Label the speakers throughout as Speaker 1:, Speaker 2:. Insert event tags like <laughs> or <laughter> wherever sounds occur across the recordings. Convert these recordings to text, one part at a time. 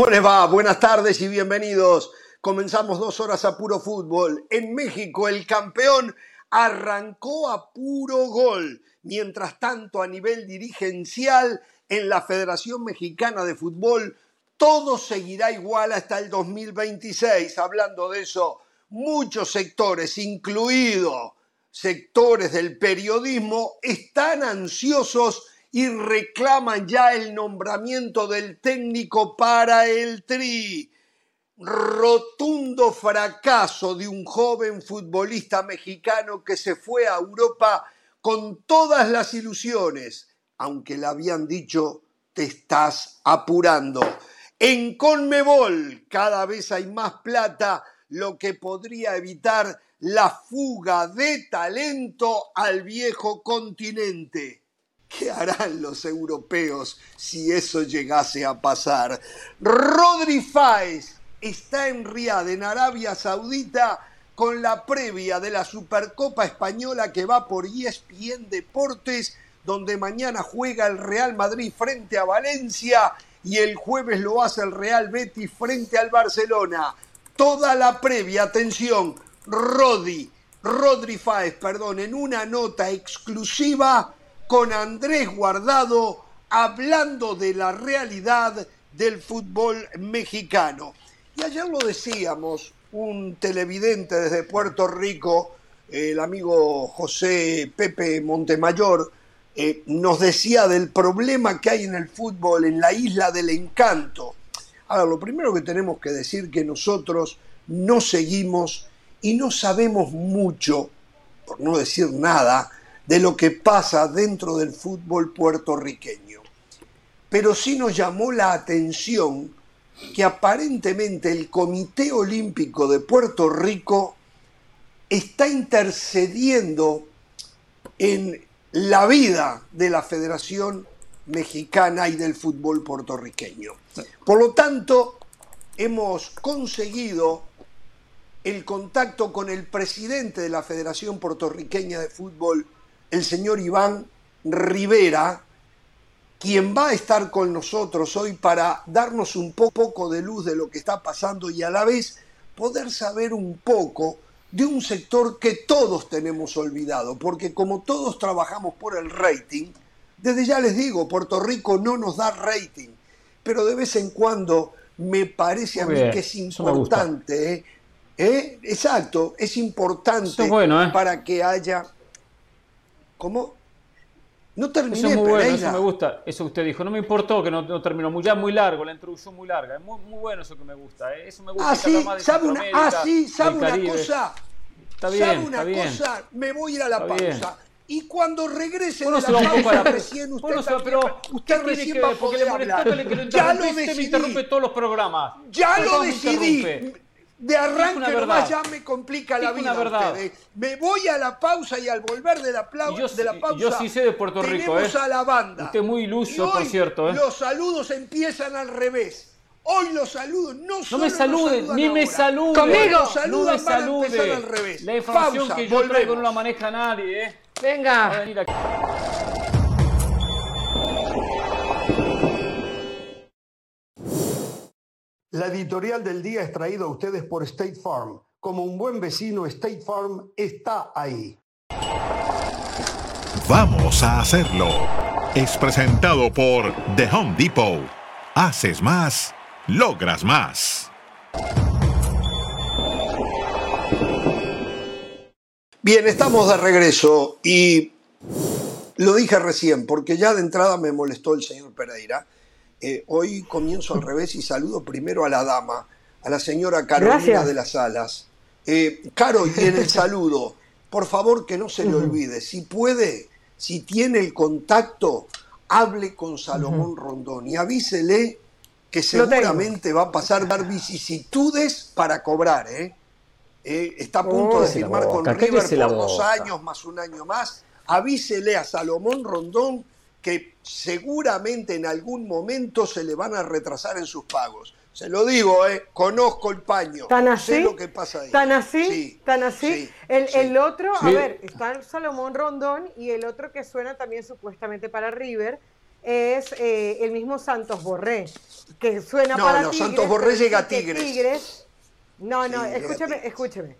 Speaker 1: ¿Cómo les va? Buenas tardes y bienvenidos. Comenzamos dos horas a puro fútbol. En México el campeón arrancó a puro gol. Mientras tanto, a nivel dirigencial, en la Federación Mexicana de Fútbol, todo seguirá igual hasta el 2026. Hablando de eso, muchos sectores, incluidos sectores del periodismo, están ansiosos y reclaman ya el nombramiento del técnico para el Tri. Rotundo fracaso de un joven futbolista mexicano que se fue a Europa con todas las ilusiones, aunque le habían dicho te estás apurando. En Conmebol cada vez hay más plata, lo que podría evitar la fuga de talento al viejo continente. ¿Qué harán los europeos si eso llegase a pasar? Rodri Fáez está en Riad, en Arabia Saudita, con la previa de la Supercopa Española que va por ESPN Deportes, donde mañana juega el Real Madrid frente a Valencia y el jueves lo hace el Real Betis frente al Barcelona. Toda la previa, atención, Rodri, Rodri Fáez, perdón, en una nota exclusiva con Andrés Guardado hablando de la realidad del fútbol mexicano. Y ayer lo decíamos, un televidente desde Puerto Rico, el amigo José Pepe Montemayor, eh, nos decía del problema que hay en el fútbol en la isla del encanto. Ahora, lo primero que tenemos que decir que nosotros no seguimos y no sabemos mucho, por no decir nada, de lo que pasa dentro del fútbol puertorriqueño. Pero sí nos llamó la atención que aparentemente el Comité Olímpico de Puerto Rico está intercediendo en la vida de la Federación Mexicana y del fútbol puertorriqueño. Por lo tanto, hemos conseguido el contacto con el presidente de la Federación Puertorriqueña de Fútbol, el señor Iván Rivera, quien va a estar con nosotros hoy para darnos un poco de luz de lo que está pasando y a la vez poder saber un poco de un sector que todos tenemos olvidado, porque como todos trabajamos por el rating, desde ya les digo, Puerto Rico no nos da rating, pero de vez en cuando me parece a mí que es importante, ¿eh? ¿Eh? exacto, es importante ¿eh? para que haya ¿Cómo? No terminé,
Speaker 2: Eso es muy bueno, eso me gusta, eso que usted dijo. No me importó que no, terminó muy, ya muy largo, la introducción muy larga. Es muy, bueno eso que me gusta. ¿eh? Eso me gusta.
Speaker 1: Ah, sí, ¿sabe una, ah, sí, ¿sabe una cosa? Está bien, ¿Sabe una cosa? Me voy a ir a la pausa. Y cuando regrese de la pausa, recién usted,
Speaker 2: bueno, pero usted recién va a poder hablar. Que
Speaker 1: ya lo decidí.
Speaker 2: me interrumpe todos los programas.
Speaker 1: Ya lo decidí de arranque nomás ya me complica la vida.
Speaker 2: Verdad.
Speaker 1: Me voy a la pausa y al volver de la, de la pausa.
Speaker 2: Yo sí sé de Puerto Rico,
Speaker 1: ¿eh? a la banda.
Speaker 2: Usted muy iluso, por cierto. ¿eh?
Speaker 1: Los saludos empiezan al revés. Hoy los saludos no
Speaker 2: No me salude, ni me salude.
Speaker 1: Conmigo. no me salude. al revés.
Speaker 2: La información que yo traigo no la maneja nadie, ¿eh?
Speaker 3: Venga.
Speaker 1: La editorial del día es traída a ustedes por State Farm. Como un buen vecino, State Farm está ahí.
Speaker 4: Vamos a hacerlo. Es presentado por The Home Depot. Haces más, logras más.
Speaker 1: Bien, estamos de regreso y lo dije recién porque ya de entrada me molestó el señor Pereira eh, hoy comienzo al revés y saludo primero a la dama, a la señora Carolina de las Alas. Eh, Caro, y en el <laughs> saludo, por favor que no se le olvide, si puede, si tiene el contacto, hable con Salomón Rondón y avísele que seguramente va a pasar dar vicisitudes para cobrar. ¿eh? está a punto de firmar con River por dos años más un año más. Avísele a Salomón Rondón que seguramente en algún momento se le van a retrasar en sus pagos. Se lo digo, eh, conozco el paño.
Speaker 3: ¿Tan así?
Speaker 1: Sé lo que pasa ahí.
Speaker 3: ¿Tan así? ¿Tan así? el, el, otro, a ver, está Salomón Rondón y el otro que suena también supuestamente para River, es eh, el mismo Santos Borré, que suena
Speaker 1: no,
Speaker 3: para
Speaker 1: no,
Speaker 3: Tigres.
Speaker 1: Santos Borré llega a Tigres.
Speaker 3: no, no, escúcheme, escúcheme.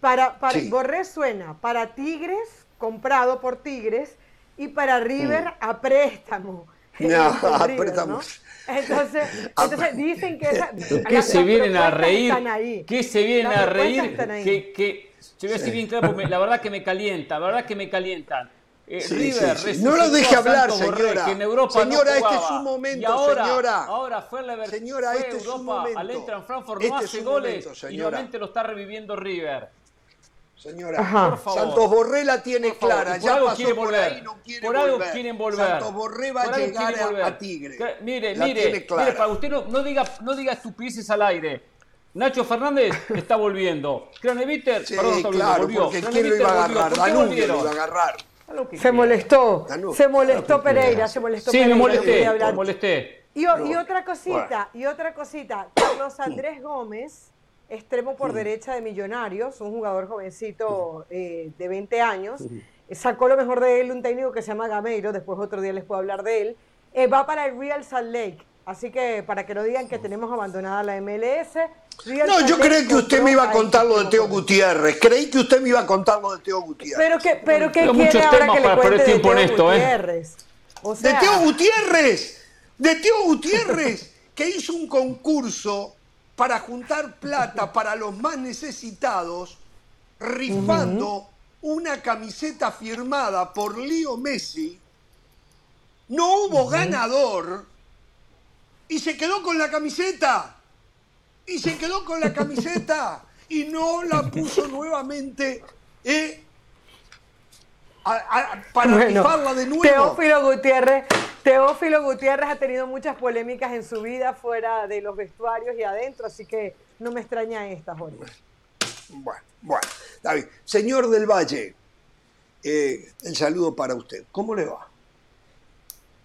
Speaker 3: Para, para Borré suena para Tigres, comprado por Tigres, y para River mm. a préstamo. <laughs>
Speaker 1: No, a préstamo.
Speaker 3: Entonces, <laughs> entonces dicen que esa, <laughs>
Speaker 2: ¿Qué se vienen a reír? ¿Qué se vienen a reír? Que, que, yo voy a decir bien claro, la verdad que me calienta, la verdad que me calientan. Eh, River sí,
Speaker 1: No lo deje hablar, señora.
Speaker 2: Que en Europa
Speaker 1: señora,
Speaker 2: no
Speaker 1: este es un momento,
Speaker 2: y ahora,
Speaker 1: señora.
Speaker 2: Ahora fue la
Speaker 1: señora,
Speaker 2: fue
Speaker 1: este
Speaker 2: Europa,
Speaker 1: es un momento.
Speaker 2: al entra en Frankfurt
Speaker 1: este
Speaker 2: no hace
Speaker 1: es
Speaker 2: goles
Speaker 1: momento,
Speaker 2: y nuevamente lo está reviviendo River.
Speaker 1: Señora, por favor. Santos Borré la tiene clara, ya
Speaker 2: algo
Speaker 1: pasó
Speaker 2: quiere
Speaker 1: por
Speaker 2: volver.
Speaker 1: ahí, no quiere
Speaker 2: por algo
Speaker 1: volver.
Speaker 2: quieren volver.
Speaker 1: Santos Borré va a llegar a, a, Tigre.
Speaker 2: Mire, la mire, mire, para usted no, no, diga, no diga estupideces al aire. Nacho Fernández <laughs> está volviendo. Craneviter,
Speaker 1: sí,
Speaker 2: perdón, está
Speaker 1: claro,
Speaker 2: volvió.
Speaker 1: porque ¿quién lo iba a agarrar? Danubio lo iba a agarrar.
Speaker 3: Se molestó, se molestó Pereira, se molestó
Speaker 2: sí,
Speaker 3: Pereira.
Speaker 2: Sí, me molesté, me molesté.
Speaker 3: Y, y, otra cosita, y otra cosita, Carlos Andrés Gómez extremo por derecha de Millonarios, un jugador jovencito eh, de 20 años. Sacó lo mejor de él un técnico que se llama Gameiro, después otro día les puedo hablar de él. Eh, va para el Real Salt Lake, así que para que no digan que tenemos abandonada la MLS.
Speaker 1: no, yo creí que usted me iba a contar lo de Teo Gutiérrez. Creí que usted me iba a contar lo de Teo Gutiérrez.
Speaker 3: Pero que, pero que quiere ahora que le cuente de Teo esto, ¿eh? Gutiérrez.
Speaker 1: O sea... De Teo Gutiérrez, de Teo Gutiérrez, que hizo un concurso para juntar plata para los más necesitados, rifando una camiseta firmada por Leo Messi. No hubo ganador y se quedó con la camiseta. Y se quedó con la camiseta y no la puso nuevamente eh, para rifarla de nuevo.
Speaker 3: Teófilo Gutiérrez Teófilo Gutiérrez ha tenido muchas polémicas en su vida fuera de los vestuarios y adentro, así que no me extraña esta, Jorge.
Speaker 1: Bueno, bueno, David. Señor del Valle, eh, el saludo para usted. ¿Cómo le va?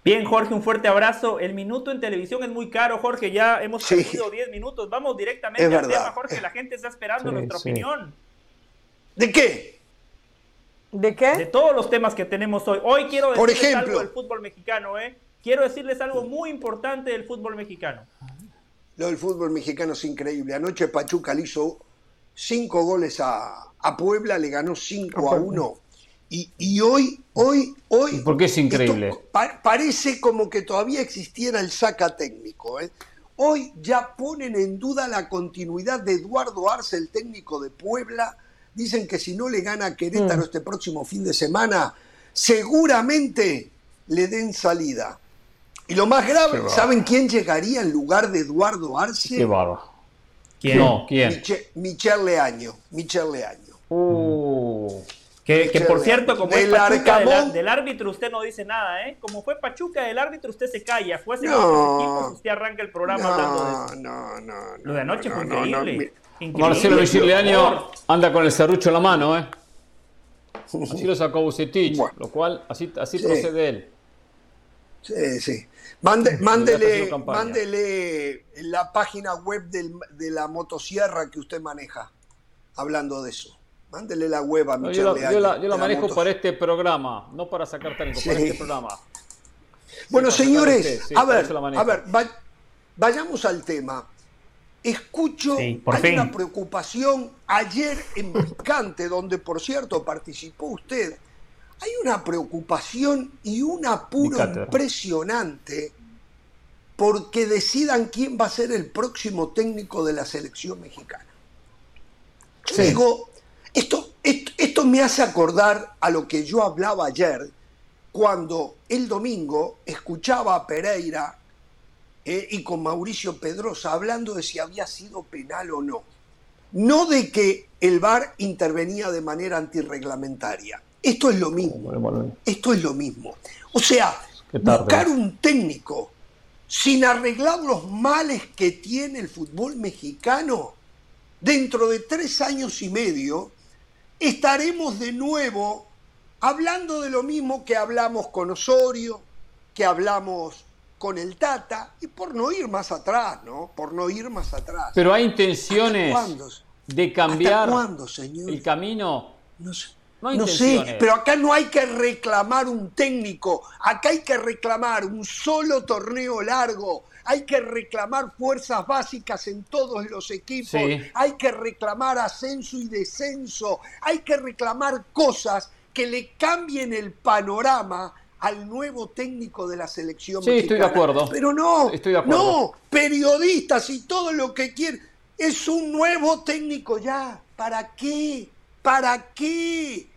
Speaker 5: Bien, Jorge, un fuerte abrazo. El minuto en televisión es muy caro, Jorge. Ya hemos perdido 10 minutos. Vamos directamente al tema, Jorge. La gente está esperando nuestra opinión.
Speaker 1: ¿De qué?
Speaker 3: ¿De qué?
Speaker 5: De todos los temas que tenemos hoy. Hoy quiero decirles algo del fútbol mexicano, ¿eh? Quiero decirles algo muy importante del fútbol mexicano.
Speaker 1: Lo del fútbol mexicano es increíble. Anoche Pachuca le hizo cinco goles a, Puebla, le ganó 5 a 1. Y, y, hoy, hoy, hoy.
Speaker 2: ¿Por qué es increíble?
Speaker 1: parece como que todavía existiera el saca técnico. ¿eh? Hoy ya ponen en duda la continuidad de Eduardo Arce, el técnico de Puebla Dicen que si no le gana a Querétaro mm. este próximo fin de semana, seguramente le den salida. Y lo más grave, ¿saben quién llegaría en lugar de Eduardo Arce?
Speaker 2: Qué barba.
Speaker 1: ¿Quién? No, ¿quién? Michel Leaño. Michel Leaño.
Speaker 5: Uh. Que, por cierto, como es Pachuca del, árbitro, usted no dice nada, ¿eh? Como fue Pachuca del árbitro, usted se calla. Fue no, equipos, usted arranca el programa hablando de eso.
Speaker 1: No, no, no.
Speaker 5: Lo de anoche fue increíble.
Speaker 2: Marcelo Vigiliano anda con el serrucho en la mano, ¿eh? Así lo sacó Bucetich, lo cual así, así procede él.
Speaker 1: Sí, sí. <laughs> mándele, mándele la página web de la motosierra que usted maneja, hablando de eso. Mándele la web a no,
Speaker 2: yo, la, yo, la, yo la manejo para este programa, no para sacar técnico, para este programa.
Speaker 1: bueno, señores, a ver, a ver, vayamos al tema. Escucho, hay una preocupación ayer en Picante, donde por cierto participó usted. Hay una preocupación y un apuro impresionante porque decidan quién va a ser el próximo técnico de la selección mexicana. Digo, esto, esto, esto me hace acordar a lo que yo hablaba ayer cuando el domingo escuchaba a Pereira eh, y con Mauricio Pedrosa hablando de si había sido penal o no. No de que el VAR intervenía de manera antirreglamentaria. Esto es lo mismo. Esto es lo mismo. O sea, buscar un técnico sin arreglar los males que tiene el fútbol mexicano, dentro de tres años y medio, estaremos de nuevo hablando de lo mismo que hablamos con Osorio, que hablamos con el Tata y por no ir más atrás, ¿no? Por no ir más atrás.
Speaker 2: Pero hay intenciones de cambiar
Speaker 1: cuándo, señor?
Speaker 2: el camino.
Speaker 1: No sé. No, sé, pero acá no hay que reclamar un técnico, acá hay que reclamar un solo torneo largo, hay que reclamar fuerzas básicas en todos los equipos, hay que reclamar ascenso y descenso, hay que reclamar cosas que le cambien el panorama al nuevo técnico de la selección
Speaker 2: sí, estoy de acuerdo.
Speaker 1: Pero no, estoy de acuerdo. no, periodistas y todo lo que quieren. Es un nuevo técnico ya. ¿Para qué? ¿Para qué?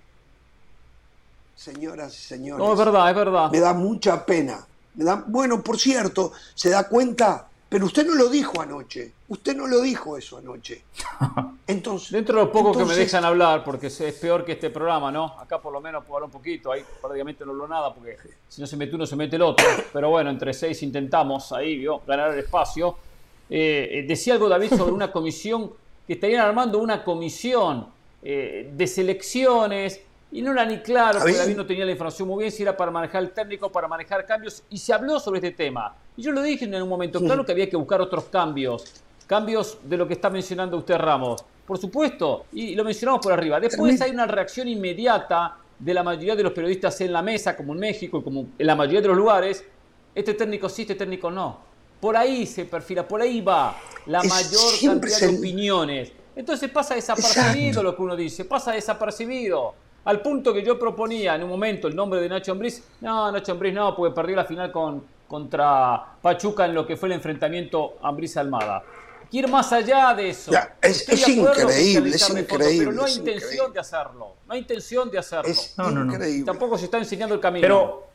Speaker 1: Señoras y señores.
Speaker 2: No, es verdad, es verdad.
Speaker 1: Me da mucha pena. Bueno, por cierto, ¿se da cuenta? Pero usted no lo dijo anoche. Usted no lo dijo eso anoche. <laughs>
Speaker 2: Entonces. Dentro de lo poco que me dejan hablar, porque es peor que este programa, ¿no? Acá por lo menos puedo hablar un poquito. Ahí prácticamente no hablo nada, porque si no se mete uno, se mete el otro. Pero bueno, entre seis intentamos ahí, ¿vio? Ganar el espacio. Eh, eh, decía algo David sobre una comisión, que estarían armando una comisión eh, de selecciones y no era ni claro, porque David no tenía la información muy bien si era para manejar el técnico, para manejar cambios, y se habló sobre este tema. Y yo lo dije en un momento, claro que había que buscar otros cambios, cambios de lo que está mencionando usted Ramos. Por supuesto, y lo mencionamos por arriba. Después hay una reacción inmediata de la mayoría de los periodistas en la mesa, como en México y como en la mayoría de los lugares. Este técnico sí, este técnico no. Por ahí se perfila, por ahí va la mayor cantidad de opiniones. Entonces pasa desapercibido lo que uno dice, pasa desapercibido. Al punto que yo proponía en un momento el nombre de Nacho Ambriz. No, Nacho Ambriz no, porque perdió la final con, contra Pachuca en lo que fue el enfrentamiento Ambriz-Almada. Quiero más allá de eso.
Speaker 1: es, increíble, es increíble.
Speaker 2: pero no hay intención de hacerlo. No hay intención de hacerlo.
Speaker 1: Es no, no,
Speaker 2: Tampoco se está enseñando el camino.
Speaker 5: Pero,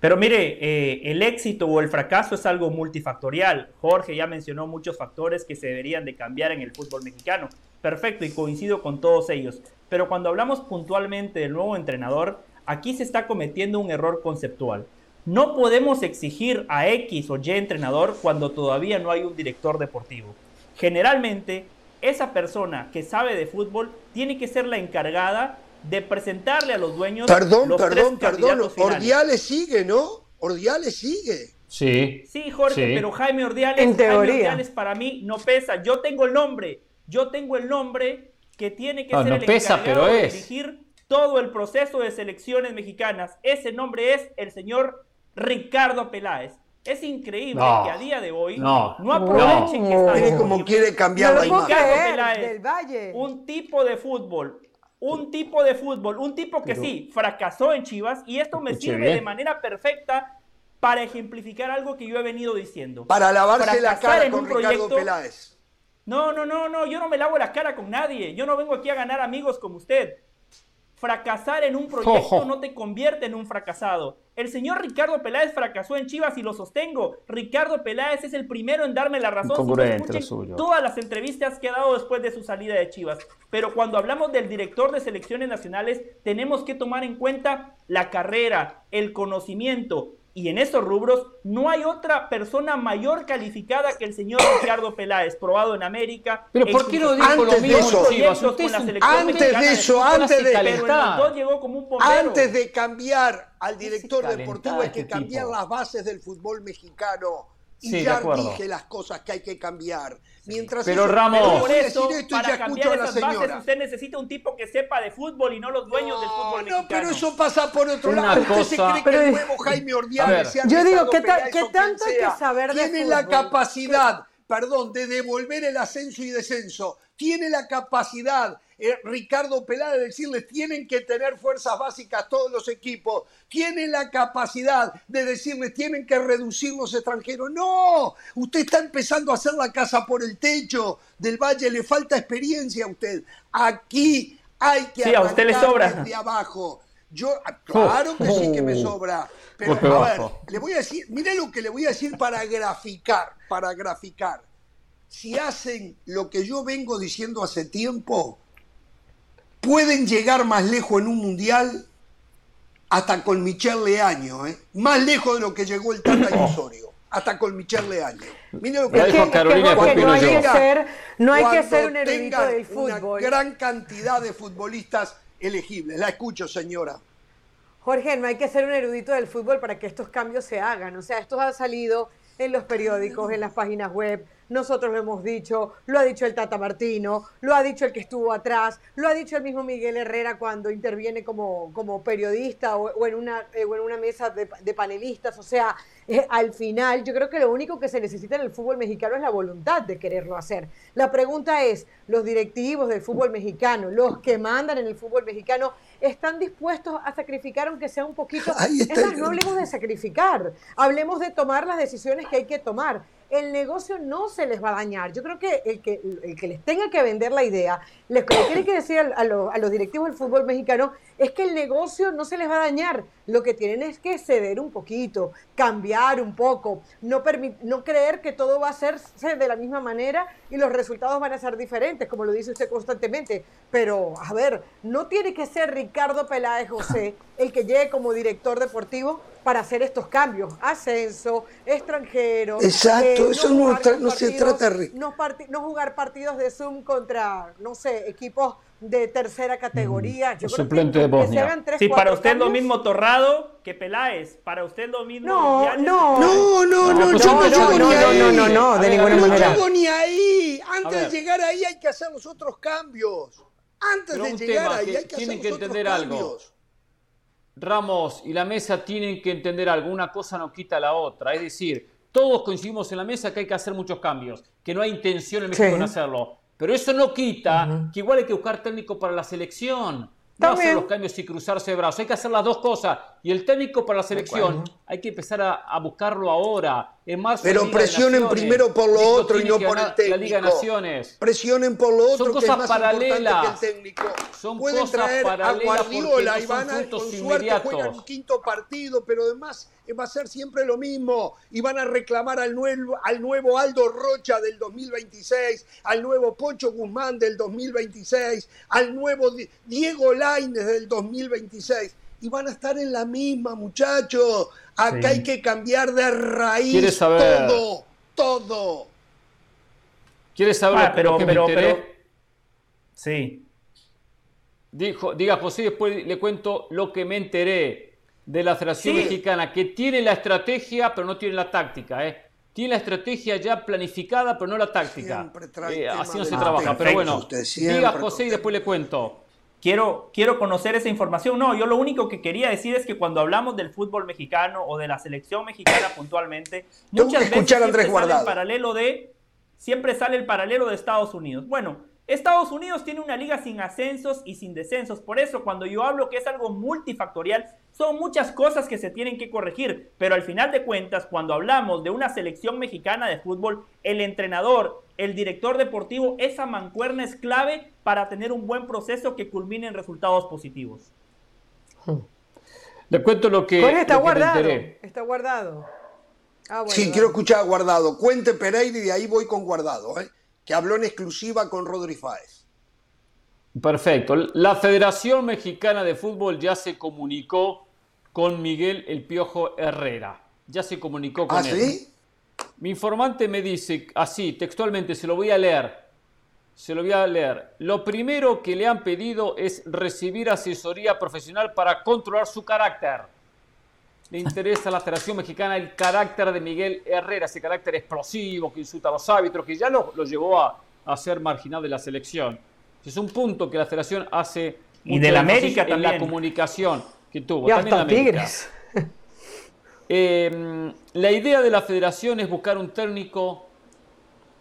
Speaker 5: pero mire, eh, el éxito o el fracaso es algo multifactorial. Jorge ya mencionó muchos factores que se deberían de cambiar en el fútbol mexicano. Perfecto, y coincido con todos ellos. Pero cuando hablamos puntualmente del nuevo entrenador, aquí se está cometiendo un error conceptual. No podemos exigir a X o Y entrenador cuando todavía no hay un director deportivo. Generalmente, esa persona que sabe de fútbol tiene que ser la encargada de presentarle a los dueños.
Speaker 1: Perdón, perdón, perdón. Ordiales sigue, ¿no? Ordiales sigue.
Speaker 2: Sí.
Speaker 5: Sí, Jorge, pero Jaime Ordiales, en Jaime Ordiales para mí no pesa. Yo tengo el nombre. Yo tengo el nombre que tiene que ser el encargado de dirigir todo el proceso de selecciones mexicanas. Ese nombre es el señor Ricardo Peláez. Es increíble que a día de hoy no, aprovechen que está
Speaker 1: Mire como quiere cambiar la imagen.
Speaker 5: Ricardo Peláez, un tipo de fútbol, un tipo de fútbol, un tipo que sí, fracasó en Chivas y esto me sirve de manera perfecta para ejemplificar algo que yo he venido diciendo.
Speaker 1: Para lavarse la cara con Ricardo Peláez.
Speaker 5: No, no, no, no, yo no me lavo la cara con nadie. Yo no vengo aquí a ganar amigos como usted. Fracasar en un proyecto <laughs> no te convierte en un fracasado. El señor Ricardo Peláez fracasó en Chivas y lo sostengo. Ricardo Peláez es el primero en darme la razón. Si todas las entrevistas que ha dado después de su salida de Chivas. Pero cuando hablamos del director de selecciones nacionales, tenemos que tomar en cuenta la carrera, el conocimiento, y en esos rubros no hay otra persona mayor calificada que el señor Ricardo Peláez, probado en América.
Speaker 2: Pero ¿por qué no dijo lo mismo
Speaker 1: Antes de eso, antes de, antes de cambiar al director deportivo hay que este cambiar las bases del fútbol mexicano. Y ya dije las cosas que hay que cambiar. Mientras
Speaker 2: pero Ramos,
Speaker 5: por eso, para cambiar esas bases, usted necesita un tipo que sepa de fútbol y no los dueños del fútbol mexicano. No,
Speaker 1: pero eso pasa por otro lado. Usted se cree que el nuevo Jaime Ordiales
Speaker 3: Yo digo, ¿qué, ¿qué tanto hay que saber
Speaker 1: de Tiene la capacidad, perdón, de devolver el ascenso y descenso. Tiene la capacidad eh, Ricardo Peláez decirles tienen que tener fuerzas básicas todos los equipos, tienen la capacidad de decirles tienen que reducir los extranjeros. No, usted está empezando a hacer la casa por el techo del valle, le falta experiencia a usted. Aquí hay que
Speaker 5: sí, a usted le sobra.
Speaker 1: desde abajo. Yo, claro que sí que me sobra. Pero a ver, le voy a decir, mire lo que le voy a decir para graficar, para graficar. Si hacen lo que yo vengo diciendo hace tiempo, pueden llegar más lejos en un mundial hasta con Michel Leaño, ¿eh? más lejos de lo que llegó el Tata y Osorio, hasta con Michel Leaño.
Speaker 3: Mire lo que, dijo Carolina no, no hay que ser, no hay que ser un erudito del fútbol.
Speaker 1: Una gran cantidad de futbolistas elegibles. La escucho, señora.
Speaker 3: Jorge, no hay que ser un erudito del fútbol para que estos cambios se hagan. O sea, esto ha salido en los periódicos, en las páginas web, nosotros lo hemos dicho, lo ha dicho el Tata Martino, lo ha dicho el que estuvo atrás, lo ha dicho el mismo Miguel Herrera cuando interviene como, como periodista o, en una, eh, en una mesa de, panelistas. O sea, eh, al final yo creo que lo único que se necesita en el fútbol mexicano es la voluntad de quererlo hacer. La pregunta es, los directivos del fútbol mexicano, los que mandan en el fútbol mexicano, están dispuestos a sacrificar aunque sea un poquito. Es más, no hablemos de sacrificar, hablemos de tomar las decisiones que hay que tomar el negocio no se les va a dañar. Yo creo que el que, el que les tenga que vender la idea, les tiene que decir a, los directivos del fútbol mexicano, es que el negocio no se les va a dañar. Lo que tienen es que ceder un poquito, cambiar un poco, no, creer que todo va a ser de la misma manera y los resultados van a ser diferentes, como lo dice usted constantemente. Pero, a ver, no tiene que ser Ricardo Peláez José el que llegue como director deportivo para hacer estos cambios. Ascenso, extranjero.
Speaker 1: Exacto, eso no, se trata de...
Speaker 3: No, no, jugar partidos de Zoom contra, no sé, equipos de tercera categoría.
Speaker 2: Yo suplente de Bosnia.
Speaker 5: sí, para usted lo mismo Torrado que Peláez. Para usted lo mismo.
Speaker 3: No, no.
Speaker 1: No, no, no, yo no llego
Speaker 3: ni ahí. No, no, no, de ninguna manera.
Speaker 1: No llego ni ahí. Antes de llegar ahí hay que hacer los otros cambios. Antes de llegar ahí hay que hacer los otros cambios. Algo.
Speaker 2: Ramos y la mesa tienen que entender algo, una cosa no quita la otra, es decir, todos coincidimos en la mesa que hay que hacer muchos cambios, que no hay intención en México en hacerlo, pero eso no quita que igual hay que buscar técnico para la selección, no hacer los cambios y cruzarse de brazos. Hay que hacer las dos cosas. Y el técnico para la selección hay que empezar a, buscarlo ahora. En más
Speaker 1: Pero presionen primero por lo otro y no por el técnico. La Liga
Speaker 2: Naciones.
Speaker 1: Presionen por lo otro.
Speaker 2: Son cosas
Speaker 1: que es
Speaker 2: paralelas.
Speaker 1: Que el técnico.
Speaker 2: Son Pueden cosas traer a Guardiola
Speaker 1: y van a, con suerte juegan un quinto partido, pero además va a ser siempre lo mismo y van a reclamar al nuevo, al nuevo Aldo Rocha del 2026, al nuevo Pocho Guzmán del 2026, al nuevo Diego Lainez del 2026 y van a estar en la misma, muchachos. Acá hay que cambiar de raíz todo, todo.
Speaker 2: ¿Quieres saber ah, pero, pero, pero,
Speaker 5: Sí.
Speaker 2: Dijo, diga José, después le cuento lo que me enteré de la Federación Mexicana, que tiene la estrategia, pero no tiene la táctica. ¿eh? Tiene la estrategia ya planificada, pero no la táctica. Eh, así no se trabaja. Pero bueno, diga José y después le cuento.
Speaker 5: Quiero, quiero conocer esa información. No, yo lo único que quería decir es que cuando hablamos del fútbol mexicano o de la selección mexicana puntualmente, muchas veces siempre sale el paralelo de siempre sale el paralelo de Estados Unidos. Bueno, Estados Unidos tiene una liga sin ascensos y sin descensos. Por eso, cuando yo hablo que es algo multifactorial, son muchas cosas que se tienen que corregir. Pero al final de cuentas, cuando hablamos de una selección mexicana de fútbol, el entrenador, el director deportivo, esa mancuerna es clave para tener un buen proceso que culmine en resultados positivos.
Speaker 2: Le cuento lo que.
Speaker 3: está guardado. está guardado.
Speaker 1: Ah, sí, quiero escuchar a Guardado. Cuente Pereira y de ahí voy con Guardado. ¿eh? Que habló en exclusiva con Rodri Fáez.
Speaker 2: Perfecto. La Federación Mexicana de Fútbol ya se comunicó con Miguel El Piojo Herrera. Ya se comunicó con
Speaker 1: ¿Ah, ¿sí?
Speaker 2: Mi informante me dice, así, textualmente, se lo voy a leer. Se lo voy a leer. Lo primero que le han pedido es recibir asesoría profesional para controlar su carácter le interesa a la Federación Mexicana el carácter de Miguel Herrera, ese carácter explosivo que insulta a los árbitros, que ya lo, llevó a, ser marginal de la selección. Es un punto que la Federación hace
Speaker 5: y de la América
Speaker 2: en la comunicación que tuvo. también Tigres. <laughs> Eh, la idea de la Federación es buscar un técnico.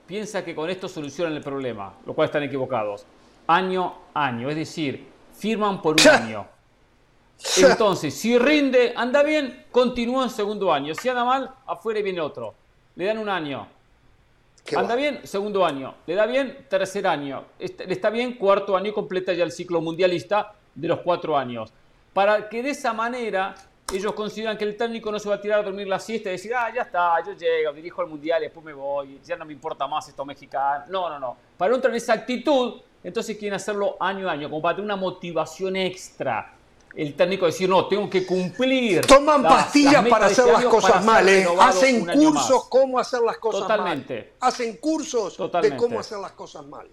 Speaker 2: Piensa que con esto solucionan el problema, lo cual están equivocados. Año a año, es decir, firman por un año entonces, si rinde, anda bien, continúa en segundo año. Si anda mal, afuera viene otro. Le dan un año. anda bien, segundo año. Le da bien, tercer año. Le está bien, cuarto año y completa ya el ciclo mundialista de los cuatro años. Para que de esa manera ellos consideran que el técnico no se va a tirar a dormir la siesta y decir, ah, ya está, yo llego, dirijo el mundial y después me voy, ya no me importa más esto mexicano. No, no, no. Para no entrar en esa actitud, entonces quieren hacerlo año a año, como para tener una motivación extra el técnico decir, no, tengo que cumplir.
Speaker 1: Toman pastillas para hacer las cosas mal, ¿eh? hacen cursos cómo hacer las cosas
Speaker 2: Totalmente.
Speaker 1: mal. Hacen cursos de cómo hacer las cosas mal.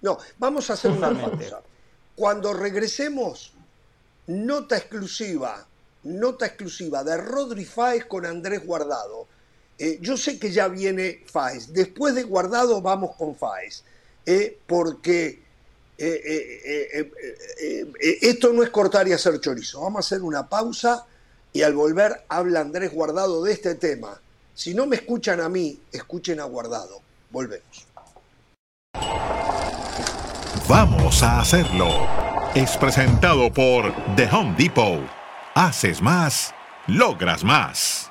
Speaker 1: No, vamos a hacer una cosa. Cuando regresemos, nota exclusiva, nota exclusiva de Rodri Fáez con Andrés Guardado. Eh, yo sé que ya viene Faes. Después de Guardado vamos con Faes. Eh, porque esto no es cortar y hacer chorizo. Vamos a hacer una pausa y al volver habla Andrés Guardado de este tema. Si no me escuchan a mí, escuchen a Guardado. Volvemos.
Speaker 4: Vamos a hacerlo. Es presentado por The Home Depot. Haces más, logras más.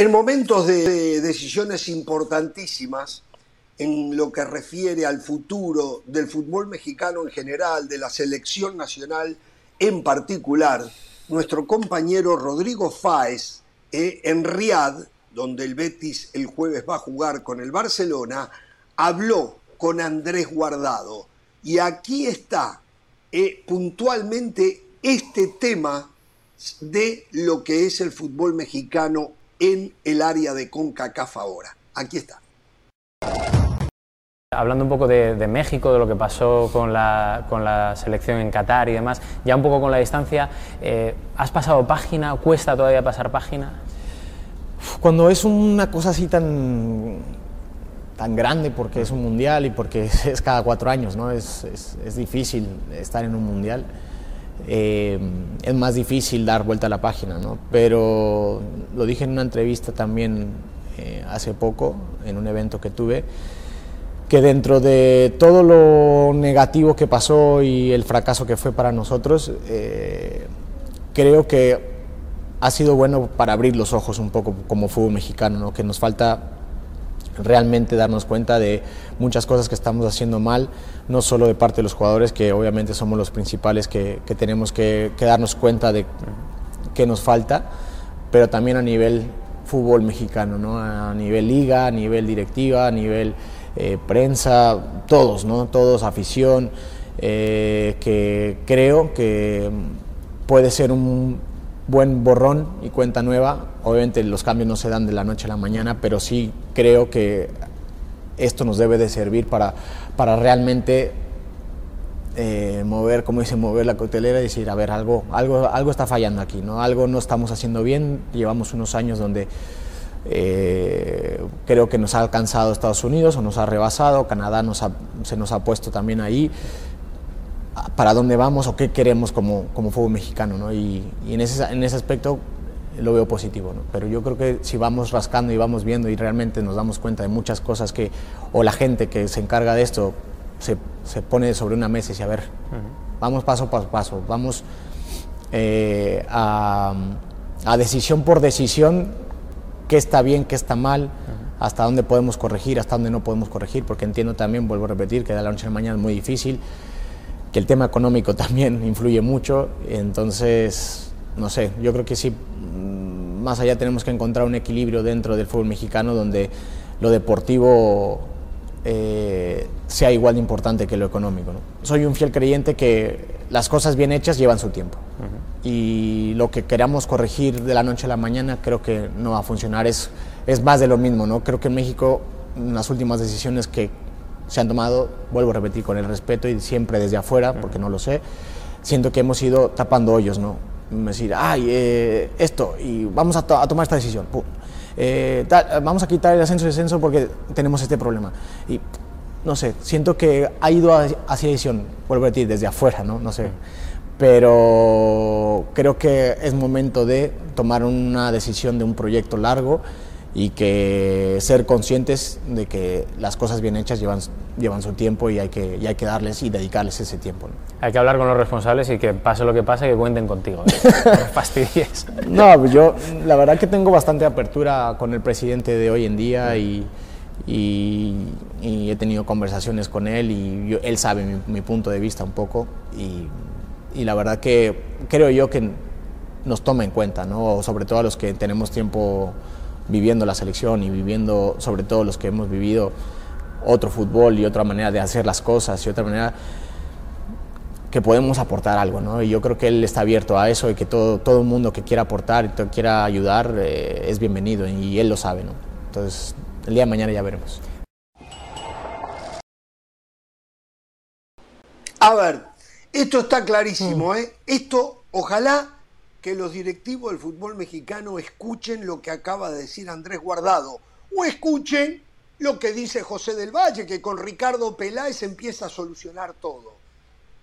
Speaker 1: En momentos de decisiones importantísimas en lo que refiere al futuro del fútbol mexicano en general, de la selección nacional en particular, nuestro compañero Rodrigo Fáez eh, en Riad, donde el Betis el jueves va a jugar con el Barcelona, habló con Andrés Guardado. Y aquí está eh, puntualmente este tema de lo que es el fútbol mexicano en el área de CONCACAF ahora. Aquí está.
Speaker 6: Hablando un poco de, México, de lo que pasó con la, con la, selección en Qatar y demás, ya un poco con la distancia, eh, ¿has pasado página? ¿Cuesta todavía pasar página?
Speaker 7: Cuando es una cosa así tan, tan grande, porque es un mundial y porque <laughs> es, cada cuatro años, ¿no? es, es, es difícil estar en un mundial. Eh, es más difícil dar vuelta a la página, ¿no? Pero lo dije en una entrevista también eh, hace poco, en un evento que tuve, que dentro de todo lo negativo que pasó y el fracaso que fue para nosotros, eh, creo que ha sido bueno para abrir los ojos un poco como fútbol mexicano, ¿no? que nos falta realmente darnos cuenta de muchas cosas que estamos haciendo mal, no solo de parte de los jugadores, que obviamente somos los principales que, tenemos que, darnos cuenta de qué nos falta, pero también a nivel fútbol mexicano, ¿no? a nivel liga, a nivel directiva, a nivel eh, prensa, todos, ¿no? todos, afición, eh, que creo que puede ser un buen borrón y cuenta nueva. Obviamente los cambios no se dan de la noche a la mañana, pero sí creo que esto nos debe de servir para, para realmente eh, mover, como dice, mover la coctelera y decir, a ver, algo, algo, algo está fallando aquí, ¿no? algo no estamos haciendo bien. Llevamos unos años donde eh, creo que nos ha alcanzado Estados Unidos o nos ha rebasado, Canadá nos se nos ha puesto también ahí para dónde vamos o qué queremos como, como fútbol mexicano. ¿no? Y, en, ese, en ese aspecto lo veo positivo. ¿no? Pero yo creo que si vamos rascando y vamos viendo y realmente nos damos cuenta de muchas cosas que, o la gente que se encarga de esto se, se pone sobre una mesa y dice, a ver, vamos paso a paso, vamos eh, a, a, decisión por decisión, qué está bien, qué está mal. hasta dónde podemos corregir, hasta dónde no podemos corregir, porque entiendo también, vuelvo a repetir, que de la noche a la mañana es muy difícil, que el tema económico <laughs> también influye mucho, entonces, no sé, yo creo que sí, mm, más allá tenemos que encontrar un equilibrio dentro del fútbol mexicano donde lo deportivo eh, sea igual de importante que lo económico. Soy un fiel creyente que las cosas bien hechas llevan su tiempo y lo que queramos corregir de la noche a la mañana creo que no va a funcionar, es, es más de lo mismo. ¿no? Creo que en México las últimas decisiones que se han tomado, vuelvo a repetir, con el respeto y siempre desde afuera, porque no lo sé, siento que hemos ido tapando hoyos, ¿no? Decir, ay, eh, esto, y vamos a, tomar esta decisión. Eh, vamos a quitar el ascenso y descenso porque tenemos este problema. Y no sé, siento que ha ido hacia decisión, vuelvo a repetir, desde afuera, ¿no? No sé. Pero creo que es momento de tomar una decisión de un proyecto largo y que ser conscientes de que las cosas bien hechas llevan, llevan su tiempo y hay, que, y hay que darles y dedicarles ese tiempo.
Speaker 6: Hay que hablar con los responsables y que pase lo que pase, que cuenten contigo. ¿eh? <laughs> no fastidies.
Speaker 7: No, pues yo la verdad que tengo bastante apertura con el presidente de hoy en día y, y, he tenido conversaciones con él y él sabe mi, mi, punto de vista un poco y y la verdad que creo yo que nos toma en cuenta, ¿no? sobre todo a los que tenemos tiempo viviendo la selección y viviendo, sobre todo los que hemos vivido otro fútbol y otra manera de hacer las cosas y otra manera que podemos aportar algo, ¿no? Y yo creo que él está abierto a eso y que todo, todo el mundo que quiera aportar y quiera ayudar eh, es bienvenido y él lo sabe, ¿no? Entonces, el día de mañana ya veremos.
Speaker 1: A ver, esto está clarísimo, mm. ¿eh? Esto, ojalá que los directivos del fútbol mexicano escuchen lo que acaba de decir Andrés Guardado o escuchen lo que dice José del Valle, que con Ricardo Peláez empieza a solucionar todo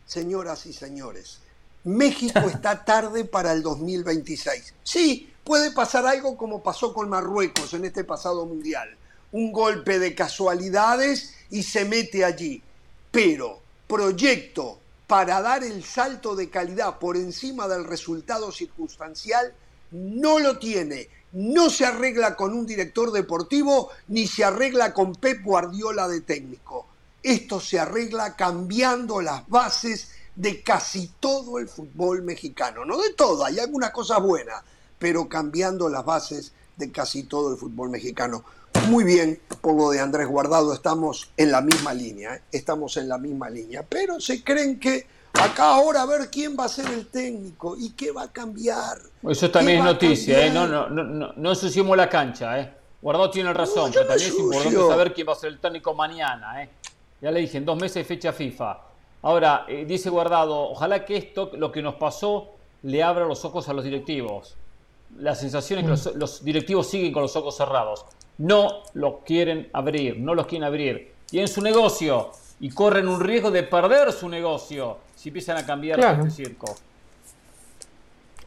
Speaker 1: señoras y señores. México <laughs> está tarde para el 2026. Sí, puede pasar algo como pasó con Marruecos en este pasado mundial. Un golpe de casualidades y se mete allí. Pero proyecto para dar el salto de calidad por encima del resultado circunstancial no lo tiene. No se arregla con un director deportivo ni se arregla con Pep Guardiola de técnico. Esto se arregla cambiando las bases de casi todo el fútbol mexicano. No de todo, hay algunas cosas buenas, pero cambiando las bases de casi todo el fútbol mexicano. Muy bien, por lo de Andrés Guardado, estamos en la misma línea, ¿eh? estamos en la misma línea, pero se creen que acá ahora a ver quién va a ser el técnico y qué va a cambiar.
Speaker 2: Eso también es noticia, ¿eh? no, no, no, no, no la cancha. ¿eh? Guardado tiene razón, pero también es importante saber quién va a ser el técnico mañana. ¿eh? Ya le dije, en dos meses fecha FIFA. Ahora, eh, dice Guardado, ojalá que esto, lo que nos pasó, le abra los ojos a los directivos. La sensación es que mm. los, directivos siguen con los ojos cerrados. No los quieren abrir, no los quieren abrir. Tienen su negocio y corren un riesgo de perder su negocio si empiezan a cambiar este circo.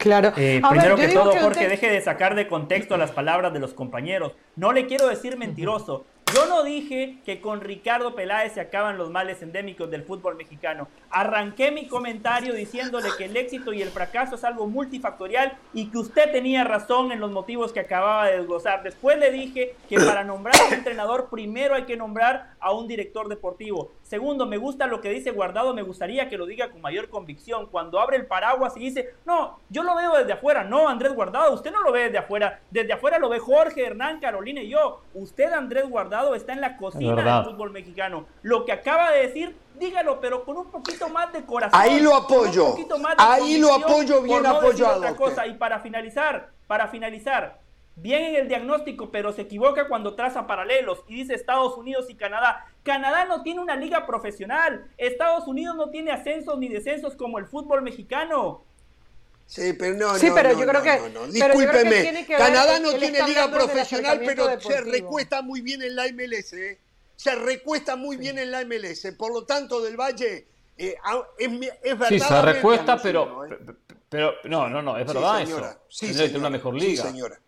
Speaker 5: Claro. Eh, primero que todo, Jorge, deje de sacar de contexto las palabras de los compañeros. No le quiero decir mentiroso. Yo no dije que con Ricardo Peláez se acaban los males endémicos del fútbol mexicano. Arranqué mi comentario diciéndole que el éxito y el fracaso es algo multifactorial y que usted tenía razón en los motivos que acababa de desglosar. Después le dije que para nombrar a un entrenador primero hay que nombrar a un director deportivo. Segundo, me gusta lo que dice Guardado, me gustaría que lo diga con mayor convicción. Cuando abre el paraguas y dice, no, yo lo veo desde afuera. No, Andrés Guardado, usted no lo ve desde afuera. Desde afuera lo ve Jorge, Hernán, Carolina y yo. Usted, Andrés Guardado, está en la cocina del fútbol mexicano. Lo que acaba de decir, dígalo, pero con un poquito más de corazón.
Speaker 1: Ahí lo apoyo. Ahí lo apoyo bien apoyado.
Speaker 5: cosa. Y para finalizar, para finalizar, bien en el diagnóstico, pero se equivoca cuando traza paralelos y dice Estados Unidos y Canadá. Canadá no tiene una liga profesional. Estados Unidos no tiene ascensos ni descensos como el fútbol mexicano.
Speaker 1: Sí, pero no, sí, pero yo creo que, Discúlpeme, Canadá no tiene liga profesional, pero se recuesta muy bien en la MLS. ¿eh? Se recuesta muy bien en la MLS. Por lo tanto, del Valle eh, es, verdad.
Speaker 2: Sí, se recuesta, pero, ¿eh? pero no, no, no, es verdad eso. Sí, señora. una mejor liga.
Speaker 1: Sí, señora.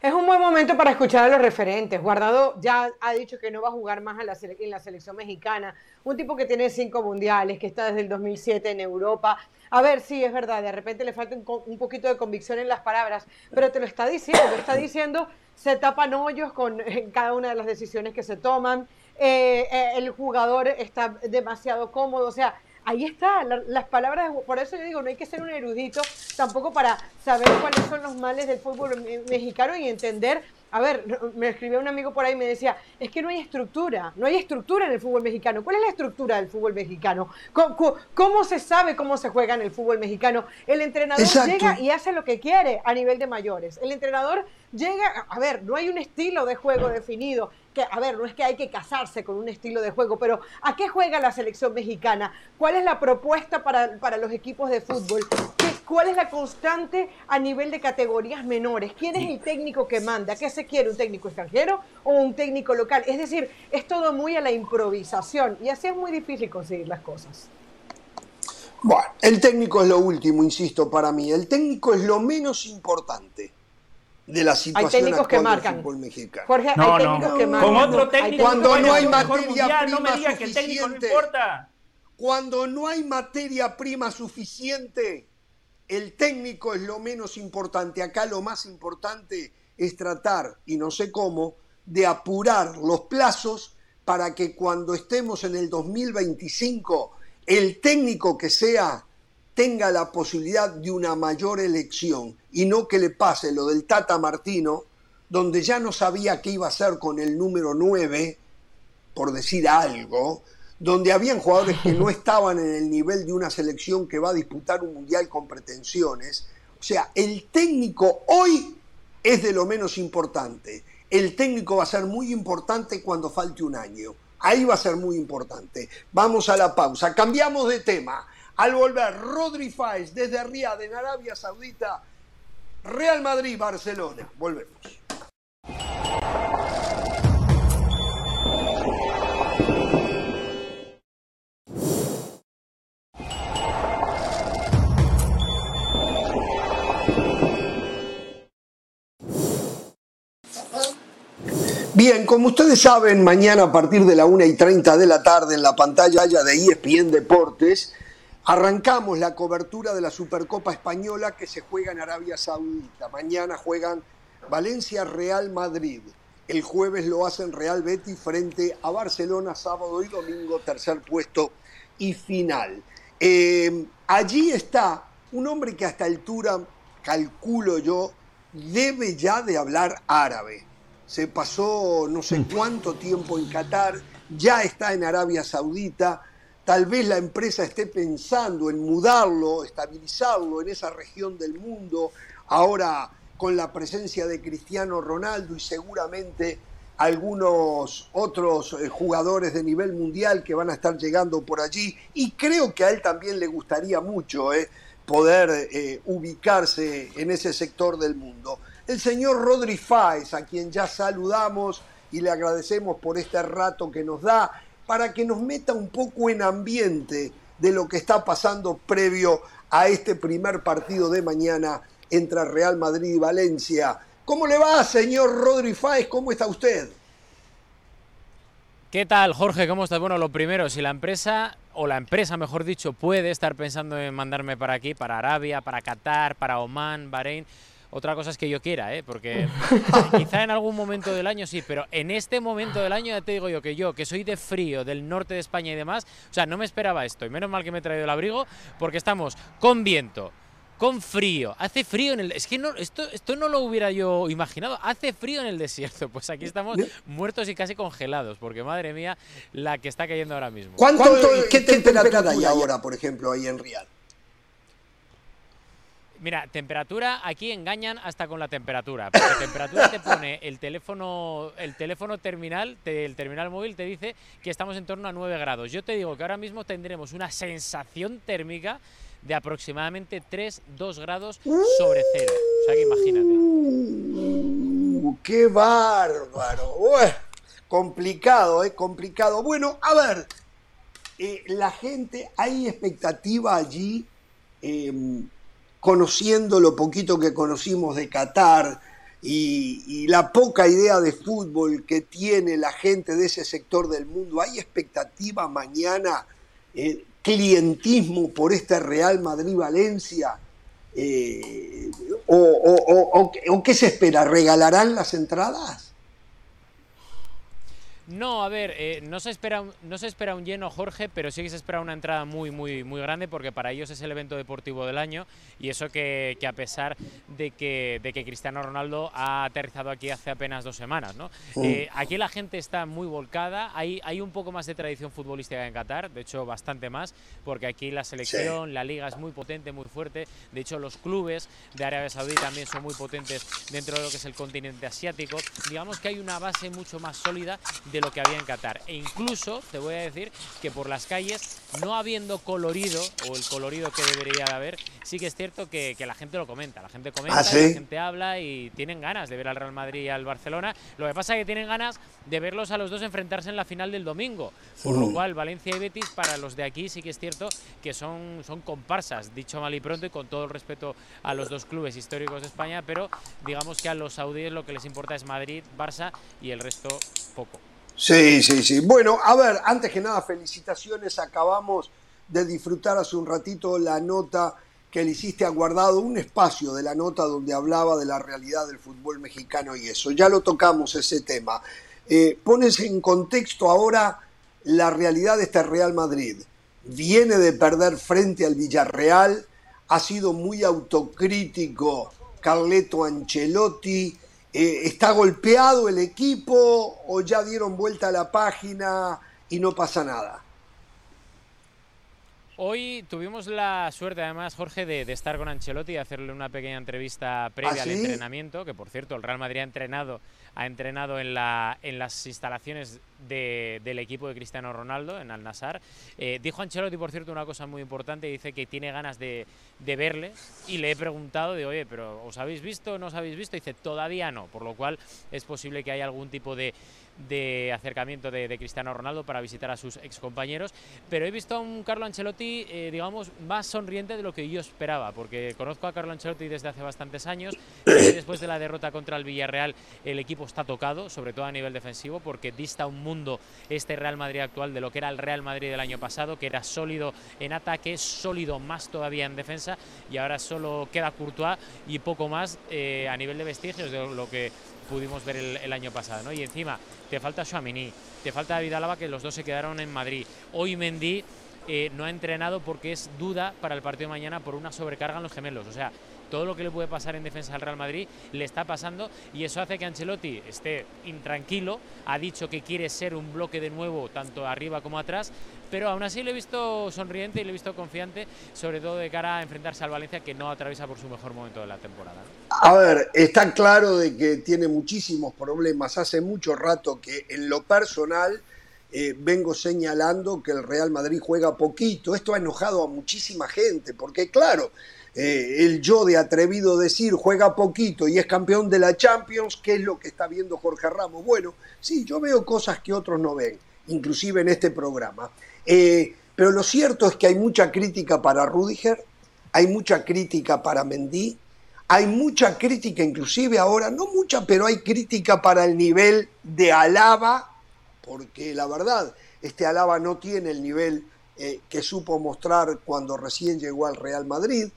Speaker 3: Es un buen momento para escuchar a los referentes. Guardado ya ha dicho que no va a jugar más en la selección mexicana. Un tipo que tiene cinco mundiales, que está desde el 2007 en Europa. A ver, sí, es verdad, de repente le falta un, poquito de convicción en las palabras, pero te lo está diciendo, lo está diciendo, se tapan hoyos con cada una de las decisiones que se toman. Eh, eh, el jugador está demasiado cómodo, o sea, ahí está, las palabras, por eso yo digo, no hay que ser un erudito tampoco para saber cuáles son los males del fútbol mexicano y entender a ver, me escribió un amigo por ahí y me decía, es que no hay estructura, no hay estructura en el fútbol mexicano. ¿Cuál es la estructura del fútbol mexicano? ¿Cómo, se sabe cómo se juega en el fútbol mexicano? El entrenador llega y hace lo que quiere a nivel de mayores. El entrenador llega, a ver, no hay un estilo de juego definido. A ver, no es que hay que casarse con un estilo de juego, pero ¿a qué juega la selección mexicana? ¿Cuál es la propuesta para, para los equipos de fútbol? ¿Cuál es la constante a nivel de categorías menores? ¿Quién es el técnico que manda? ¿Qué se quiere? ¿Un técnico extranjero o un técnico local? Es decir, es todo muy a la improvisación y así es muy difícil conseguir las cosas.
Speaker 1: Bueno, el técnico es lo último, insisto, para mí. El técnico es lo menos importante de la situación
Speaker 3: hay técnicos que marcan.
Speaker 1: fútbol mexicano.
Speaker 3: Jorge, hay técnicos que marcan.
Speaker 5: Con otro técnico
Speaker 1: cuando no hay materia prima
Speaker 5: no me diga que el técnico no importa.
Speaker 1: Cuando no hay materia prima suficiente, el técnico es lo menos importante. Acá lo más importante es tratar, y no sé cómo, de apurar los plazos para que cuando estemos en el 2025, el técnico que sea tenga la posibilidad de una mayor elección y no que le pase lo del Tata Martino, donde ya no sabía qué iba a hacer con el número 9, por decir algo, donde habían jugadores que no <laughs> estaban en el nivel de una selección que va a disputar un mundial con pretensiones. O sea, el técnico hoy es de lo menos importante. El técnico va a ser muy importante cuando falte un año. Ahí va a ser muy importante. Vamos a la pausa. Cambiamos de tema. Al volver, Rodri Fáez desde Riyadh en Arabia Saudita, Real Madrid, Barcelona. Volvemos. Bien, como ustedes saben, mañana a partir de la 1 y 30 de la tarde en la pantalla de ESPN Deportes, Arrancamos la cobertura de la Supercopa Española que se juega en Arabia Saudita. Mañana juegan Valencia Real Madrid. El jueves lo hacen Real Betis frente a Barcelona, sábado y domingo, tercer puesto y final. Eh, allí está un hombre que a esta altura, calculo yo, debe ya de hablar árabe. Se pasó no sé mm. cuánto tiempo en Qatar, ya está en Arabia Saudita Tal vez la empresa esté pensando en mudarlo, estabilizarlo en esa región del mundo, ahora con la presencia de Cristiano Ronaldo y seguramente algunos otros eh, jugadores de nivel mundial que van a estar llegando por allí. Y creo que a él también le gustaría mucho eh, poder eh, ubicarse en ese sector del mundo. El señor Rodri Fáez, a quien ya saludamos y le agradecemos por este rato que nos da, para que nos meta un poco en ambiente de lo que está pasando previo a este primer partido de mañana entre Real Madrid y Valencia. ¿Cómo le va, señor Rodri Fáez? ¿Cómo está usted?
Speaker 6: ¿Qué tal, Jorge? ¿Cómo estás? Bueno, lo primero, si la empresa, o la empresa, mejor dicho, puede estar pensando en mandarme para aquí, para Arabia, para Qatar, para Oman, Bahrein, otra cosa es que yo quiera, ¿eh? porque <laughs> quizá en algún momento del año sí, pero en este momento del año ya te digo yo que yo, que soy de frío, del norte de España y demás, o sea, no me esperaba esto. Y menos mal que me he traído el abrigo, porque estamos con viento, con frío. Hace frío en el. Es que no, esto, esto no lo hubiera yo imaginado. Hace frío en el desierto. <laughs> Pues aquí estamos muertos y casi congelados, porque madre mía, la que está cayendo ahora mismo.
Speaker 1: ¿Cuánto, ¿Qué, temperatura hay ahora, por ejemplo, ahí en Riyadh?
Speaker 6: Mira, temperatura, aquí engañan hasta con la temperatura. Porque temperatura te pone el teléfono, el teléfono terminal, el terminal móvil te dice que estamos en torno a 9 grados. Yo te digo que ahora mismo tendremos una sensación térmica de aproximadamente 3, 2 grados sobre cero. O sea que imagínate.
Speaker 1: Uh, ¡Qué bárbaro! complicado, ¿eh? Complicado. Bueno, a ver, eh, la gente, hay expectativa allí. Em, conociendo lo poquito que conocimos de Qatar y, la poca idea de fútbol que tiene la gente de ese sector del mundo, ¿hay expectativa mañana, eh, clientismo por este Real Madrid-Valencia? Eh, o, qué se espera? ¿Regalarán las entradas?
Speaker 6: No, a ver, eh, no, se espera, no se espera un lleno, Jorge, pero sí que se espera una entrada muy, muy, muy grande porque para ellos es el evento deportivo del año y eso que, a pesar de que, de que Cristiano Ronaldo ha aterrizado aquí hace apenas dos semanas, ¿no? Eh, aquí la gente está muy volcada, hay, hay un poco más de tradición futbolística en Qatar, de hecho bastante más, porque aquí la selección, la liga es muy potente, muy fuerte, de hecho los clubes de Arabia Saudí también son muy potentes dentro de lo que es el continente asiático, digamos que hay una base mucho más sólida de lo que había en Qatar. E incluso te voy a decir que por las calles, no habiendo colorido, o el colorido que debería de haber, sí que es cierto que, la gente lo comenta. La gente comenta, ¿Ah, la gente habla y tienen ganas de ver al Real Madrid y al Barcelona. Lo que pasa es que tienen ganas de verlos a los dos enfrentarse en la final del domingo. Por lo cual, Valencia y Betis, para los de aquí, sí que es cierto que son, son comparsas, dicho mal y pronto, y con todo el respeto a los dos clubes históricos de España, pero digamos que a los saudíes lo que les importa es Madrid, Barça y el resto poco.
Speaker 1: Sí, sí, sí. Bueno, a ver, antes que nada, felicitaciones. Acabamos de disfrutar hace un ratito la nota que le hiciste a Guardado, un espacio de la nota donde hablaba de la realidad del fútbol mexicano y eso. Ya lo tocamos ese tema. Eh, pones en contexto ahora la realidad de este Real Madrid. viene de perder frente al Villarreal, ha sido muy autocrítico Carleto Ancelotti, eh, ¿está golpeado el equipo o ya dieron vuelta a la página y no pasa nada?
Speaker 6: Hoy tuvimos la suerte, además, Jorge, de, estar con Ancelotti y hacerle una pequeña entrevista previa ¿Ah, al entrenamiento, que por cierto, el Real Madrid ha entrenado, ha entrenado en, la, en las instalaciones del equipo de Cristiano Ronaldo, en Al-Nassr. Eh, dijo Ancelotti, por cierto, una cosa muy importante, dice que tiene ganas de, de verle y le he preguntado de, oye, pero ¿os habéis visto no os habéis visto? Dice, todavía no, por lo cual es posible que haya algún tipo de de acercamiento de, Cristiano Ronaldo para visitar a sus excompañeros, pero he visto a un Carlo Ancelotti, eh, digamos, más sonriente de lo que yo esperaba, porque conozco a Carlo Ancelotti desde hace bastantes años, <coughs> y después de la derrota contra el Villarreal el equipo está tocado, sobre todo a nivel defensivo, porque dista un mundo este Real Madrid actual de lo que era el Real Madrid del año pasado, que era sólido en ataque, sólido más todavía en defensa, y ahora solo queda Courtois y poco más eh, a nivel de vestigios de lo que pudimos ver el, año pasado, ¿no? Y encima te falta Chouamini, te falta David Alaba, que los dos se quedaron en Madrid. Hoy Mendy eh, no ha entrenado porque es duda para el partido de mañana por una sobrecarga en los gemelos. O sea, todo lo que le puede pasar en defensa al Real Madrid le está pasando y eso hace que Ancelotti esté intranquilo, ha dicho que quiere ser un bloque de nuevo tanto arriba como atrás, pero aún así le he visto sonriente y le he visto confiante, sobre todo de cara a enfrentarse al Valencia que no atraviesa por su mejor momento de la temporada.
Speaker 1: A ver, está claro de que tiene muchísimos problemas, hace mucho rato que en lo personal... Eh, vengo señalando que el Real Madrid juega poquito. Esto ha enojado a muchísima gente, porque claro, eh, el yo de atrevido decir juega poquito y es campeón de la Champions, ¿qué es lo que está viendo Jorge Ramos? Bueno, sí, yo veo cosas que otros no ven, inclusive en este programa. Eh, pero lo cierto es que hay mucha crítica para Rudiger, hay mucha crítica para Mendy, hay mucha crítica inclusive ahora, no mucha, pero hay crítica para el nivel de Alaba, porque la verdad, este Alaba no tiene el nivel eh, que supo mostrar cuando recién llegó al Real Madrid.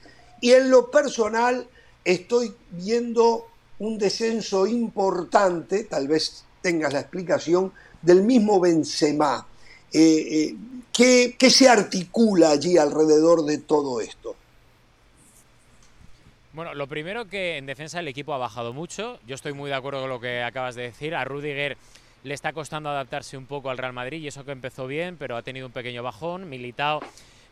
Speaker 1: Y en lo personal estoy viendo un descenso importante, tal vez tengas la explicación, del mismo Benzema. Eh, eh, ¿qué, se articula allí alrededor de todo esto?
Speaker 6: Bueno, lo primero que en defensa el equipo ha bajado mucho. Yo estoy muy de acuerdo con lo que acabas de decir. A Rudiger le está costando adaptarse un poco al Real Madrid y eso que empezó bien, pero ha tenido un pequeño bajón. Militao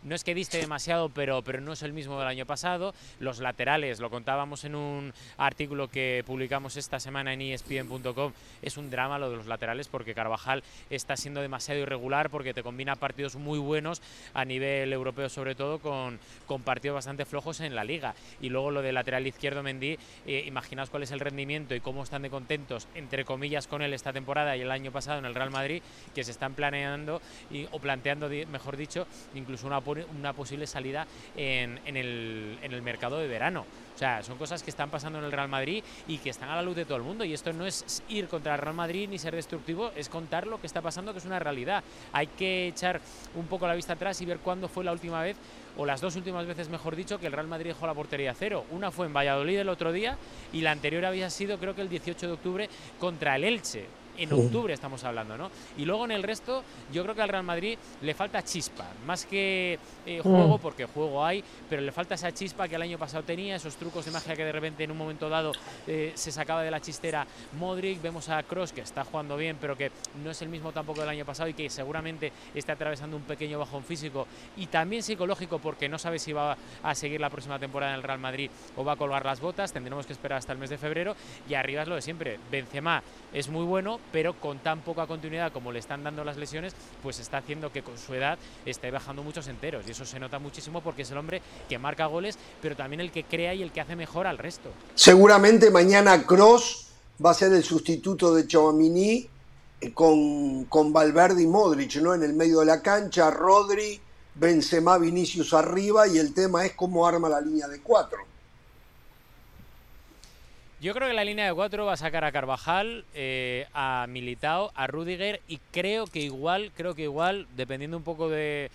Speaker 6: no es que diste demasiado, pero, pero no es el mismo del año pasado. Los laterales, lo contábamos en un artículo que publicamos esta semana en ESPN.com, es un drama lo de los laterales porque Carvajal está siendo demasiado irregular porque te combina partidos muy buenos a nivel europeo sobre todo con, con partidos bastante flojos en la liga. Y luego lo del lateral izquierdo Mendy, eh, imaginaos cuál es el rendimiento y cómo están de contentos, entre comillas, con él esta temporada y el año pasado en el Real Madrid, que se están planeando y, o planteando, mejor dicho, incluso una una posible salida en, el, en el mercado de verano. O sea, son cosas que están pasando en el Real Madrid y que están a la luz de todo el mundo. Y esto no es ir contra el Real Madrid ni ser destructivo, es contar lo que está pasando, que es una realidad. Hay que echar un poco la vista atrás y ver cuándo fue la última vez, o las dos últimas veces, mejor dicho, que el Real Madrid dejó la portería cero. Una fue en Valladolid el otro día y la anterior había sido, creo que el 18 de octubre, contra el Elche en octubre estamos hablando, ¿no? Y luego en el resto, yo creo que al Real Madrid le falta chispa, más que eh, juego, mm. porque juego hay, pero le falta esa chispa que el año pasado tenía, esos trucos de magia que de repente en un momento dado eh, se sacaba de la chistera Modric, vemos a Cross que está jugando bien, pero que no es el mismo tampoco del año pasado y que seguramente está atravesando un pequeño bajón físico y también psicológico porque no sabe si va a seguir la próxima temporada en el Real Madrid o va a colgar las botas, tendremos que esperar hasta el mes de febrero y arriba es lo de siempre, Benzema es muy bueno, pero con tan poca continuidad como le están dando las lesiones, pues está haciendo que con su edad esté bajando muchos enteros. Y eso se nota muchísimo porque es el hombre que marca goles, pero también el que crea y el que hace mejor al resto.
Speaker 1: Seguramente mañana Cross va a ser el sustituto de Chouamini eh, con, con Valverde y Modric, ¿no? En el medio de la cancha, Rodri, Benzema, Vinicius arriba y el tema es cómo arma la línea de cuatro.
Speaker 6: Yo creo que la línea de cuatro va a sacar a Carvajal, eh, a Militao, a Rudiger y creo que igual, creo que igual, dependiendo un poco de,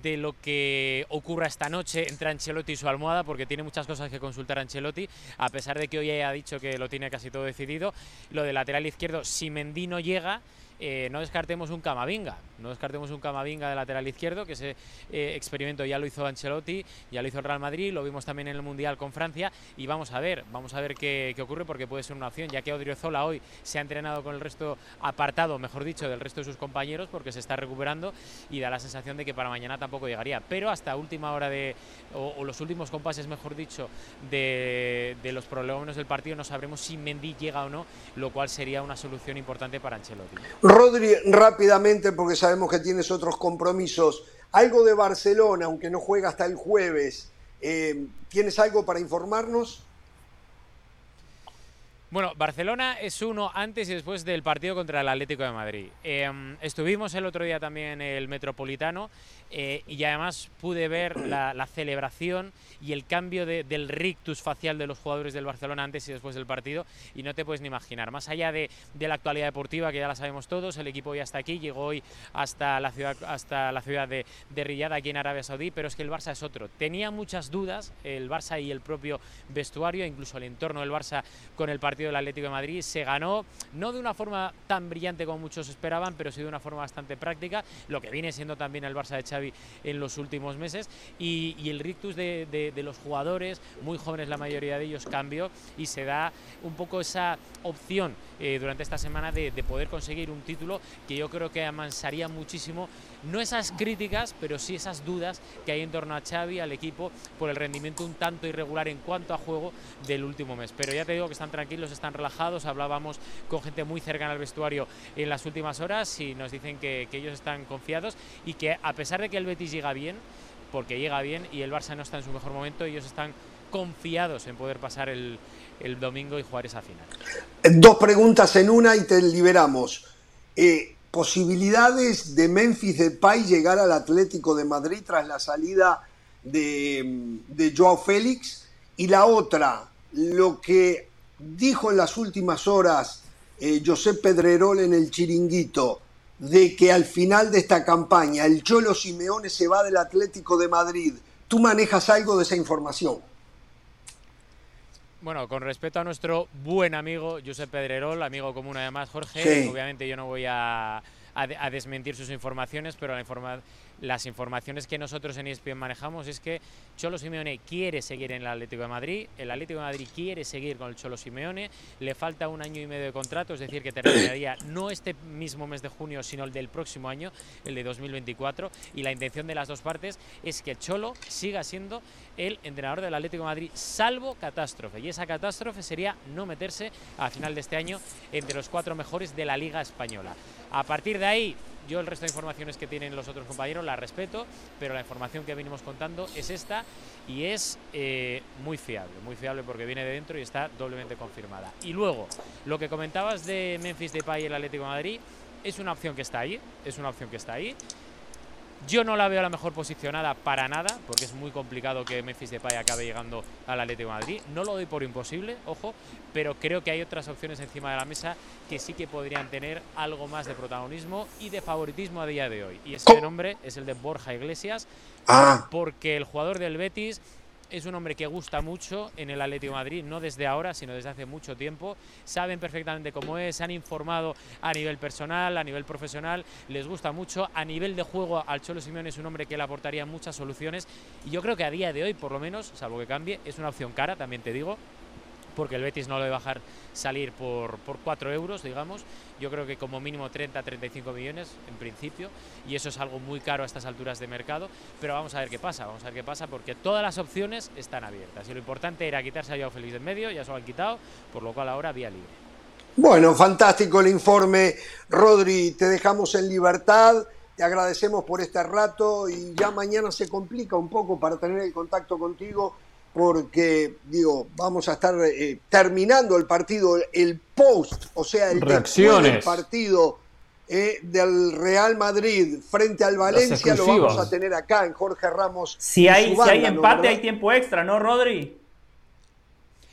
Speaker 6: de lo que ocurra esta noche entre Ancelotti y su almohada, porque tiene muchas cosas que consultar Ancelotti, a pesar de que hoy haya dicho que lo tiene casi todo decidido. Lo del lateral izquierdo, si Mendy no llega, eh, no descartemos un Camavinga, no descartemos un Camavinga de lateral izquierdo, que ese eh, experimento ya lo hizo Ancelotti, ya lo hizo el Real Madrid, lo vimos también en el Mundial con Francia y vamos a ver, vamos a ver qué, ocurre porque puede ser una opción, ya que Odriozola hoy se ha entrenado con el resto apartado, mejor dicho, del resto de sus compañeros porque se está recuperando y da la sensación de que para mañana tampoco llegaría, pero hasta última hora de, o, los últimos compases, mejor dicho, de, de los problemas del partido no sabremos si Mendy llega o no, lo cual sería una solución importante para Ancelotti.
Speaker 1: Rodri, rápidamente, porque sabemos que tienes otros compromisos, algo de Barcelona, aunque no juega hasta el jueves, eh, ¿tienes algo para informarnos?
Speaker 6: Bueno, Barcelona es uno antes y después del partido contra el Atlético de Madrid. Em, estuvimos el otro día también en el Metropolitano eh, y además pude ver <clears throat> la, celebración y el cambio del rictus facial de los jugadores del Barcelona antes y después del partido y no te puedes ni imaginar. Más allá de, la actualidad deportiva que ya la sabemos todos, el equipo ya está aquí, llegó hoy hasta la ciudad, hasta la ciudad de, de Riyadh, aquí en Arabia Saudí, pero es que el Barça es otro. Tenía muchas dudas el Barça y el propio vestuario, incluso el entorno del Barça con el partido del Atlético de Madrid. Se ganó no de una forma tan brillante como muchos esperaban, pero sí de una forma bastante práctica, lo que viene siendo también el Barça de Xavi en los últimos meses. Y, el rictus de, los jugadores, muy jóvenes la mayoría de ellos, cambió y se da un poco esa opción eh, durante esta semana de poder conseguir un título que yo creo que amansaría muchísimo no esas críticas, pero sí esas dudas que hay en torno a Xavi, al equipo, por el rendimiento un tanto irregular en cuanto a juego del último mes. Pero ya te digo que están tranquilos, están relajados, hablábamos con gente muy cercana al vestuario en las últimas horas y nos dicen que, ellos están confiados y que a pesar de que el Betis llega bien, porque llega bien y el Barça no está en su mejor momento, ellos están confiados en poder pasar el, domingo y jugar esa final.
Speaker 1: Dos preguntas en una y te liberamos. Eh, posibilidades de Memphis Depay llegar al Atlético de Madrid tras la salida de, Joao Félix. Y la otra, lo que dijo en las últimas horas eh, José Pedrerol en el chiringuito, de que al final de esta campaña el Cholo Simeone se va del Atlético de Madrid. ¿Tú manejas algo de esa información?
Speaker 6: Bueno, con respecto a nuestro buen amigo Josep Pedrerol, amigo común además Jorge, obviamente yo no voy a, a, desmentir sus informaciones, pero la informa las informaciones que nosotros en ESPN manejamos es que Cholo Simeone quiere seguir en el Atlético de Madrid, el Atlético de Madrid quiere seguir con el Cholo Simeone, le falta un año y medio de contrato, es decir, que terminaría <clears throat> no este mismo mes de junio, sino el del próximo año, el de 2024, y la intención de las dos partes es que Cholo siga siendo el entrenador del Atlético de Madrid, salvo catástrofe, y esa catástrofe sería no meterse a final de este año entre los cuatro mejores de la Liga Española. A partir de ahí, yo el resto de informaciones que tienen los otros compañeros la respeto, pero la información que venimos contando es esta y es eh, muy fiable, muy fiable porque viene de dentro y está doblemente confirmada. Y luego, lo que comentabas de Memphis Depay y el Atlético de Madrid, es una opción que está ahí, es una opción que está ahí. Yo no la veo la mejor posicionada para nada, porque es muy complicado que Memphis Depay acabe llegando al Atlético de Madrid. No lo doy por imposible, ojo, pero creo que hay otras opciones encima de la mesa que sí que podrían tener algo más de protagonismo y de favoritismo a día de hoy. Y ese nombre es el de Borja Iglesias, ah. porque el jugador del Betis es un hombre que gusta mucho en el Atlético de Madrid, no desde ahora, sino desde hace mucho tiempo. Saben perfectamente cómo es, han informado a nivel personal, a nivel profesional, les gusta mucho. A nivel de juego, al Cholo Simeone es un hombre que le aportaría muchas soluciones y yo creo que a día de hoy, por lo menos, salvo que cambie, es una opción cara, también te digo, porque el Betis no lo debe bajar salir por, por 4 euros, digamos. Yo creo que como mínimo 30, 35 millones en principio, y eso es algo muy caro a estas alturas de mercado, pero vamos a ver qué pasa, vamos a ver qué pasa, porque todas las opciones están abiertas, y lo importante era quitarse a Joao Félix de en medio, ya se lo han quitado, por lo cual ahora vía libre.
Speaker 1: Bueno, fantástico el informe, Rodri, te dejamos en libertad. Te agradecemos por este rato y ya mañana se complica un poco para tener el contacto contigo porque, digo, vamos a estar eh, terminando el partido, el post, o sea, el del partido eh, del Real Madrid frente al Valencia, lo vamos a tener acá en Jorge Ramos.
Speaker 5: Si hay, si hay empate, hay tiempo extra, ¿no, Rodri?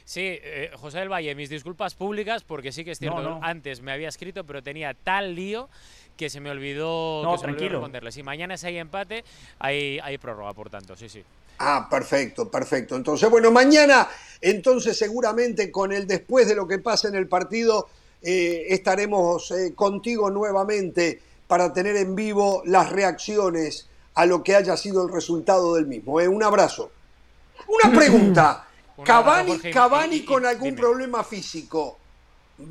Speaker 6: Sí, eh, José del Valle, mis disculpas públicas porque sí que es cierto, antes me había escrito, pero tenía tal lío que se me olvidó,
Speaker 5: no,
Speaker 6: que
Speaker 5: tranquilo.
Speaker 6: responderle. Si mañana si hay empate, hay, hay prórroga, por tanto, sí, sí.
Speaker 1: Ah, perfecto, perfecto. Entonces, bueno, mañana, entonces seguramente con el después de lo que pasa en el partido, eh, estaremos eh, contigo nuevamente para tener en vivo las reacciones a lo que haya sido el resultado del mismo. Un abrazo. Una pregunta. <laughs> Cavani, Cavani con algún problema físico,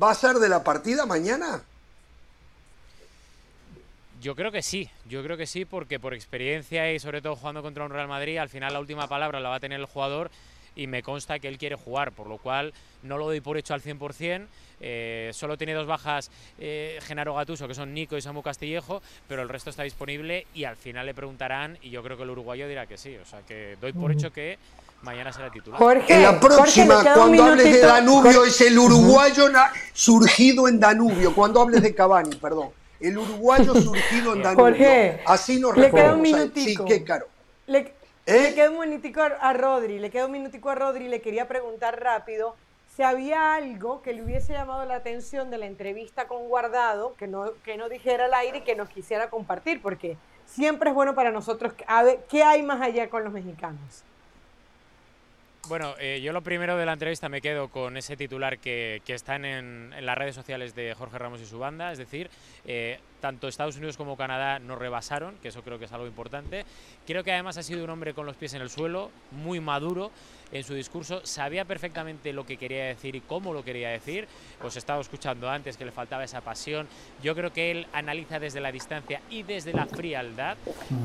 Speaker 1: ¿va a ser de la partida mañana?
Speaker 6: Yo creo que sí, yo creo que sí, porque por experiencia y sobre todo jugando contra un Real Madrid, al final la última palabra la va a tener el jugador y me consta que él quiere jugar, por lo cual no lo doy por hecho al 100%. Eh, solo tiene dos bajas eh, Genaro Gatuso, que son Nico y Samu Castillejo, pero el resto está disponible y al final le preguntarán y yo creo que el uruguayo dirá que sí. O sea que doy por hecho que mañana será titular.
Speaker 1: en la próxima, cuando hables de Danubio, es el uruguayo surgido en Danubio. Cuando hables de Cavani, perdón. El uruguayo <laughs> surgido en Danubio.
Speaker 3: Jorge,
Speaker 1: Así nos
Speaker 3: le queda un minutico.
Speaker 1: Sí, qué caro.
Speaker 3: Le, ¿Eh? queda un minutico a Rodri, le queda un minutico a Rodri, le quería preguntar rápido si había algo que le hubiese llamado la atención de la entrevista con Guardado, que no, que no dijera al aire y que nos quisiera compartir, porque siempre es bueno para nosotros a ver qué hay más allá con los mexicanos.
Speaker 6: Bueno, eh, yo lo primero de la entrevista me quedo con ese titular que, que está en, en, las redes sociales de Jorge Ramos y su banda, es decir, eh, tanto Estados Unidos como Canadá nos rebasaron, que eso creo que es algo importante. Creo que además ha sido un hombre con los pies en el suelo, muy maduro, en su discurso, sabía perfectamente lo que quería decir y cómo lo quería decir. Os estaba escuchando antes que le faltaba esa pasión. Yo creo que él analiza desde la distancia y desde la frialdad,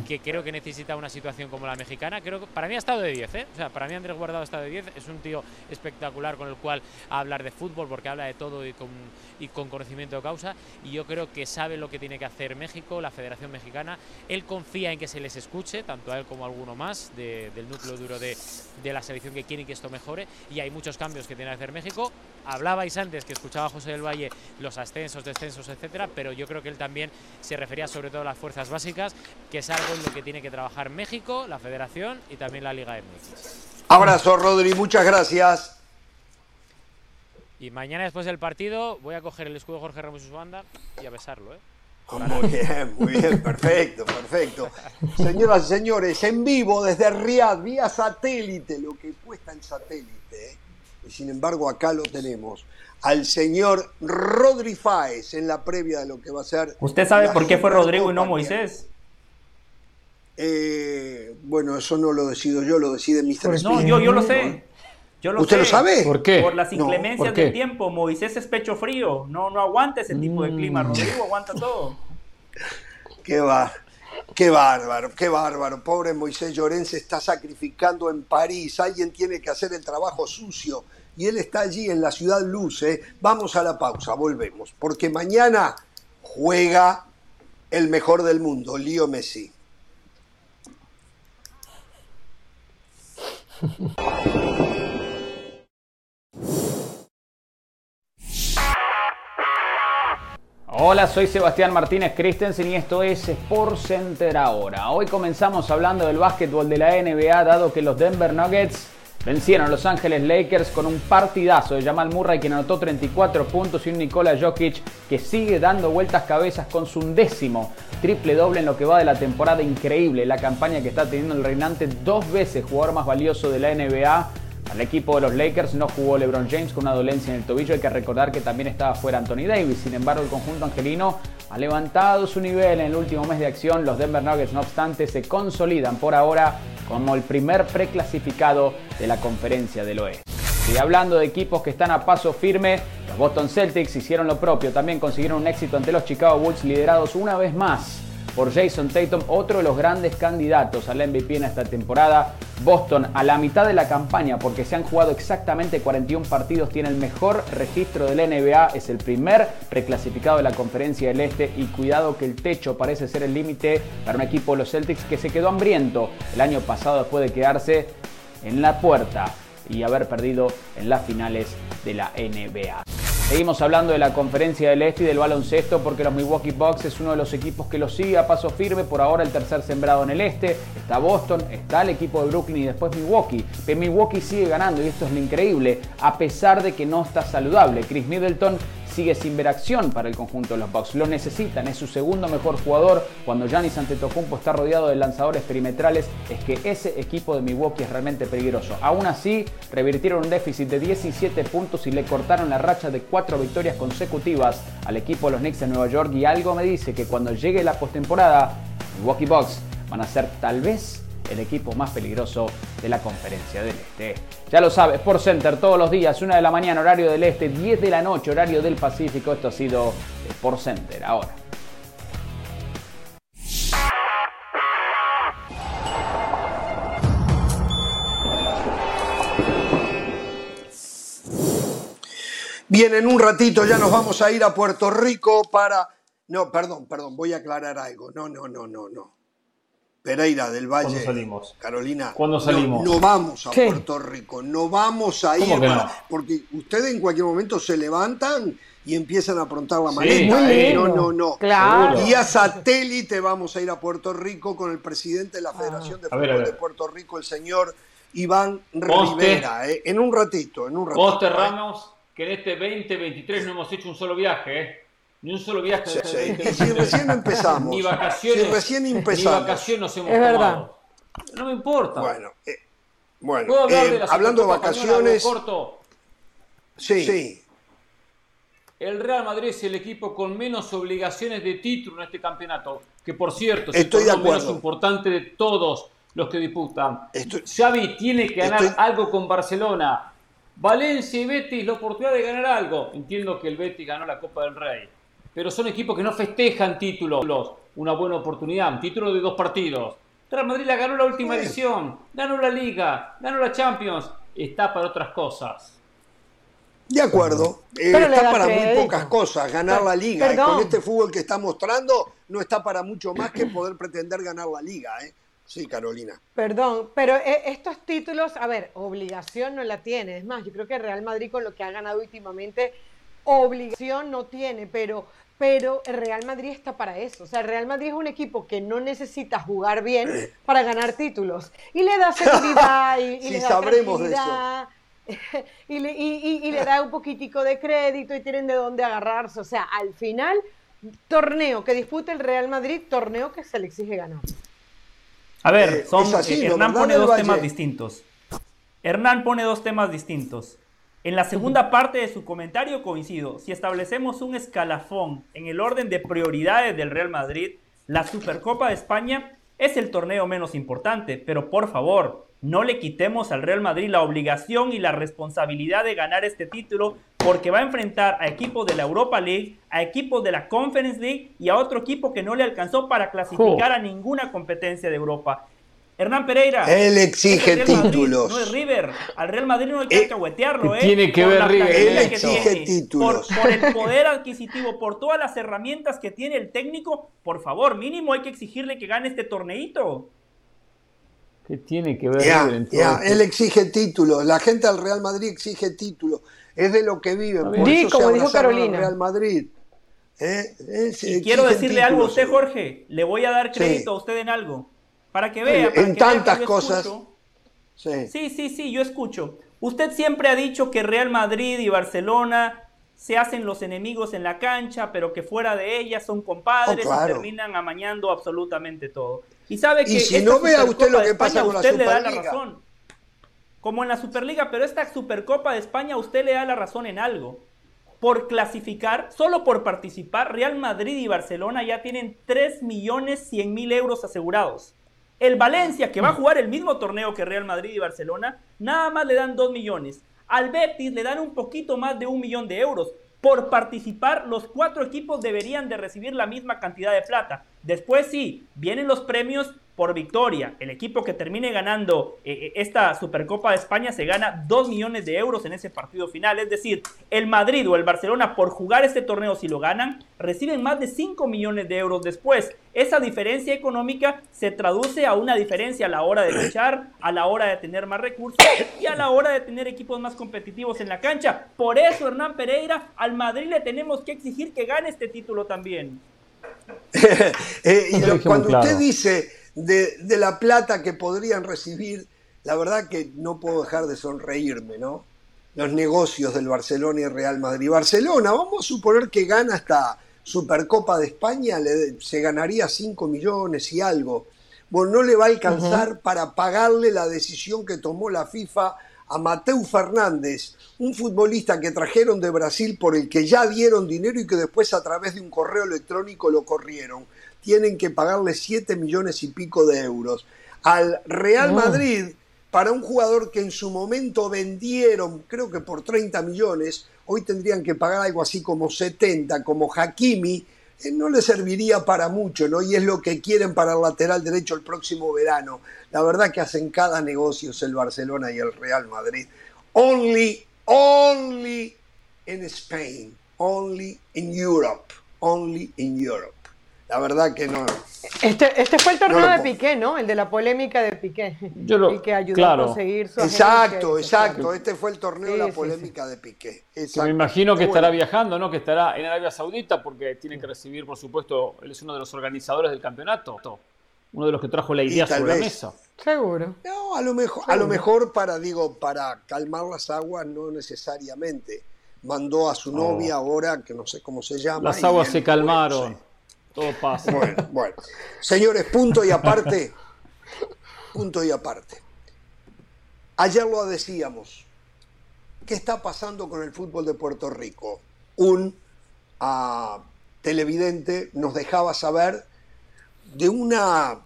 Speaker 6: que creo que necesita una situación como la mexicana. Creo que para mí ha estado de 10, ¿eh? O sea, para mí Andrés Guardado ha estado de 10. Es un tío espectacular con el cual hablar de fútbol porque habla de todo y con, y con conocimiento de causa. Y yo creo que sabe lo que tiene que hacer México, la Federación Mexicana. Él confía en que se les escuche, tanto a él como a alguno más del núcleo duro de, de la selección que quieren que esto mejore y hay muchos cambios que tiene que hacer México. Hablabais antes que escuchaba a José del Valle los ascensos, descensos, etcétera, pero yo creo que él también se refería sobre todo a las fuerzas básicas, que es algo en lo que tiene que trabajar México, la Federación y también la Liga MX.
Speaker 1: Abrazo, Rodri, muchas gracias.
Speaker 6: Y mañana después del partido voy a coger el escudo de Jorge Ramos y su banda y a besarlo, ¿eh?
Speaker 1: Muy bien, muy bien, perfecto, perfecto. Señoras y señores, en vivo desde Riyadh, vía satélite, lo que cuesta el satélite. ¿eh? Y sin embargo, acá lo tenemos. Al señor Rodri Fáez en la previa de lo que va a ser.
Speaker 5: ¿Usted sabe por qué fue Rodrigo y no Moisés?
Speaker 1: Eh, bueno, eso no lo decido yo, lo decide Mr.
Speaker 5: Pues no, yo, yo lo sé. Yo lo
Speaker 1: ¿Usted lo sabe?
Speaker 8: ¿Por qué?
Speaker 5: Por las inclemencias del tiempo. Moisés es pecho frío. No, no aguanta ese tipo de clima. Mm. Rodrigo aguanta todo. <laughs>
Speaker 1: Qué va. Qué bárbaro, qué bárbaro. Pobre Moisés Llorén se está sacrificando en París. Alguien tiene que hacer el trabajo sucio. Y él está allí en la ciudad luz. ¿eh? Vamos a la pausa, volvemos. Porque mañana juega el mejor del mundo, Lío Messi. <laughs>
Speaker 8: Hola, soy Sebastián Martínez Christensen y esto es Sports Center ahora. Hoy comenzamos hablando del básquetbol de la NBA, dado que los Denver Nuggets vencieron a Los Ángeles Lakers con un partidazo de Jamal Murray, quien anotó 34 puntos, y un Nikola Jokic que sigue dando vueltas cabezas con su undécimo triple doble en lo que va de la temporada. Increíble la campaña que está teniendo el reinante dos veces jugador más valioso de la NBA al equipo de los Lakers no jugó LeBron James con una dolencia en el tobillo. Hay que recordar que también estaba fuera Anthony Davis. Sin embargo, el conjunto angelino ha levantado su nivel en el último mes de acción. Los Denver Nuggets, no obstante, se consolidan por ahora como el primer preclasificado de la conferencia del oeste. Y hablando de equipos que están a paso firme, los Boston Celtics hicieron lo propio. También consiguieron un éxito ante los Chicago Bulls liderados una vez más por Jason Tatum, otro de los grandes candidatos al MVP en esta temporada. Boston a la mitad de la campaña, porque se han jugado exactamente 41 partidos, tiene el mejor registro del NBA, es el primer reclasificado de la Conferencia del Este y cuidado que el techo parece ser el límite para un equipo de los Celtics que se quedó hambriento el año pasado después de quedarse en la puerta y haber perdido en las finales de la NBA. Seguimos hablando de la conferencia del Este y del baloncesto porque los Milwaukee Bucks es uno de los equipos que lo sigue a paso firme, por ahora el tercer sembrado en el Este, está Boston, está el equipo de Brooklyn y después Milwaukee, pero Milwaukee sigue ganando y esto es lo increíble, a pesar de que no está saludable. Chris Middleton
Speaker 2: sigue sin ver acción para el conjunto de los Bucks. Lo necesitan, es su segundo mejor jugador. Cuando Giannis Antetokounmpo está rodeado de lanzadores perimetrales, es que ese equipo de Milwaukee es realmente peligroso. Aún así, revirtieron un déficit de 17 puntos y le cortaron la racha de cuatro victorias consecutivas al equipo de los Knicks de Nueva York y algo me dice que cuando llegue la postemporada, Milwaukee Bucks van a ser tal vez el equipo más peligroso de la conferencia del Este. Ya lo sabes, Sport Center todos los días, 1 de la mañana, horario del Este, 10 de la noche, horario del Pacífico. Esto ha sido Sport Center. Ahora.
Speaker 1: Bien, en un ratito ya nos vamos a ir a Puerto Rico para... No, perdón, perdón, voy a aclarar algo. No, no, no, no, no. Pereira del Valle.
Speaker 2: ¿Cuándo salimos?
Speaker 1: Carolina.
Speaker 2: ¿Cuándo salimos?
Speaker 1: No, vamos a Puerto Rico, no vamos a ir. Porque ustedes en cualquier momento se levantan y empiezan a aprontar la maleta. ¿eh? No, no, no.
Speaker 3: Claro.
Speaker 1: Y a satélite vamos a ir a Puerto Rico con el presidente de la Federación de Fútbol de Puerto Rico, el señor Iván Rivera. ¿eh? En un ratito, en un ratito.
Speaker 2: Vos, Ramos, que en este 2023 no hemos hecho un solo viaje, ¿eh? Ni un solo viaje de
Speaker 1: este Si recién empezamos.
Speaker 2: Ni vacaciones.
Speaker 1: Si recién empezamos.
Speaker 2: Ni vacaciones nos hemos
Speaker 3: es verdad.
Speaker 2: No me importa.
Speaker 1: Bueno, eh, bueno eh, hablando de vacaciones.
Speaker 2: Corto?
Speaker 1: Sí. sí.
Speaker 2: El Real Madrid es el equipo con menos obligaciones de título en este campeonato. Que por cierto, es el menos importante de todos los que disputan. Xavi tiene que ganar algo con Barcelona. Valencia y Betis la oportunidad de ganar algo. Entiendo que el Betis ganó la Copa del Rey pero son equipos que no festejan títulos. Una buena oportunidad, un título de dos partidos. Real Madrid la ganó la última edición, ganó la Liga, ganó la Champions, está para otras cosas.
Speaker 1: De acuerdo, eh, está para muy pocas cosas, ganar la liga. con este fútbol que está mostrando, no está para mucho más que poder pretender ganar la liga. ¿eh? Sí, Carolina.
Speaker 3: Perdón, pero eh, estos títulos, a ver, obligación no la tiene. Es más, yo creo que Real Madrid con lo que ha ganado últimamente, obligación no tiene, pero pero el Real Madrid está para eso. O sea, el Real Madrid es un equipo que no necesita jugar bien <clears throat> para ganar títulos. Y le da <laughs> seguridad y, le da
Speaker 1: sabremos <laughs>
Speaker 3: y, le, y, le da un poquitico de crédito y tienen de dónde agarrarse. O sea, al final, torneo que disputa el Real Madrid, torneo que se le exige ganar.
Speaker 5: A ver, eh, son, eh, Hernán pone dos temas distintos. Hernán pone dos temas distintos. En la segunda parte de su comentario coincido. Si establecemos un escalafón en el orden de prioridades del Real Madrid, la Supercopa de España es el torneo menos importante, pero por favor, no le quitemos al Real Madrid la obligación y la responsabilidad de ganar este título porque va a enfrentar a equipos de la Europa League, a equipos de la Conference League y a otro equipo que no le alcanzó para clasificar a ninguna competencia de Europa. Hernán Pereira.
Speaker 1: Él exige títulos.
Speaker 5: no es River. Al Real Madrid no hay que alcahuetearlo, ¿eh?
Speaker 2: Tiene que ver River.
Speaker 1: Él exige títulos.
Speaker 5: Por, el poder adquisitivo, por todas las herramientas que tiene el técnico, por favor, mínimo hay que exigirle que gane este torneito.
Speaker 2: ¿Qué tiene que ver
Speaker 1: River ya, Él exige títulos. La gente del Real Madrid exige títulos. Es de lo que viven. Por eso
Speaker 3: como dijo Carolina.
Speaker 1: Real Madrid. ¿Eh?
Speaker 5: Y quiero decirle algo a usted, Jorge. Le voy a dar crédito a usted en algo. Para que vea.
Speaker 1: en tantas cosas.
Speaker 5: Sí. sí, sí, sí, yo escucho. Usted siempre ha dicho que Real Madrid y Barcelona se hacen los enemigos en la cancha, pero que fuera de ella son compadres oh, y terminan amañando absolutamente todo. Y sabe que
Speaker 1: y si no vea usted lo que pasa con
Speaker 5: usted
Speaker 1: la
Speaker 5: le da la razón. Como en la Superliga, pero esta Supercopa de España usted le da la razón en algo. Por clasificar, solo por participar, Real Madrid y Barcelona ya tienen 3 millones 100 mil euros asegurados. El Valencia, que va a jugar el mismo torneo que Real Madrid y Barcelona, nada más le dan 2 millones. Al Betis le dan un poquito más de un millón de euros. Por participar, los cuatro equipos deberían de recibir la misma cantidad de plata. Después sí, vienen los premios por victoria. El equipo que termine ganando eh, eh, esta Supercopa de España se gana 2 millones de euros en ese partido final. Es decir, el Madrid o el Barcelona por jugar este torneo si lo ganan reciben más de 5 millones de euros después. Esa diferencia económica se traduce a una diferencia a la hora de luchar, a la hora de tener más recursos y a la hora de tener equipos más competitivos en la cancha. Por eso, Hernán Pereira, al Madrid le tenemos que exigir que gane este título también. <laughs>
Speaker 1: Eh, y cuando usted dice de, la plata que podrían recibir, la verdad que no puedo dejar de sonreírme, ¿no? los negocios del Barcelona y Real Madrid. Barcelona, vamos a suponer que gana esta Supercopa de España, se ganaría 5 millones y algo. Bueno, no le va a alcanzar para pagarle la decisión que tomó la FIFA a Mateu Fernández, un futbolista que trajeron de Brasil por el que ya dieron dinero y que después a través de un correo electrónico lo corrieron. Tienen que pagarle 7 millones y pico de euros. Al Real Madrid, para un jugador que en su momento vendieron, creo que por 30 millones, hoy tendrían que pagar algo así como 70, como Hakimi, eh, no le serviría para mucho, ¿no? Y es lo que quieren para el lateral derecho el próximo verano. La verdad que hacen cada negocio el Barcelona y el Real Madrid. Only, only in Spain, only in Europe, only in Europe. La verdad que no.
Speaker 3: Este, este fue el torneo de Piqué, ¿no? El de la polémica de Piqué. Yo lo, el que ayudó a conseguir su
Speaker 1: Exacto, exacto. Este fue el torneo de la polémica de Piqué.
Speaker 2: me imagino que estará viajando, ¿no? Que estará en Arabia Saudita porque tienen que recibir, por supuesto, él es uno de los organizadores del campeonato. Uno de los que trajo la idea sobre la mesa.
Speaker 3: Seguro.
Speaker 1: No, a lo mejor, a lo mejor para, digo, para calmar las aguas, no necesariamente. Mandó a su novia ahora, que no sé cómo se llama.
Speaker 2: Las aguas se calmaron. Pasa.
Speaker 1: Bueno, bueno. Señores, punto y aparte. Punto y aparte. Ayer lo decíamos. ¿Qué está pasando con el fútbol de Puerto Rico? Un ah, televidente nos dejaba saber de una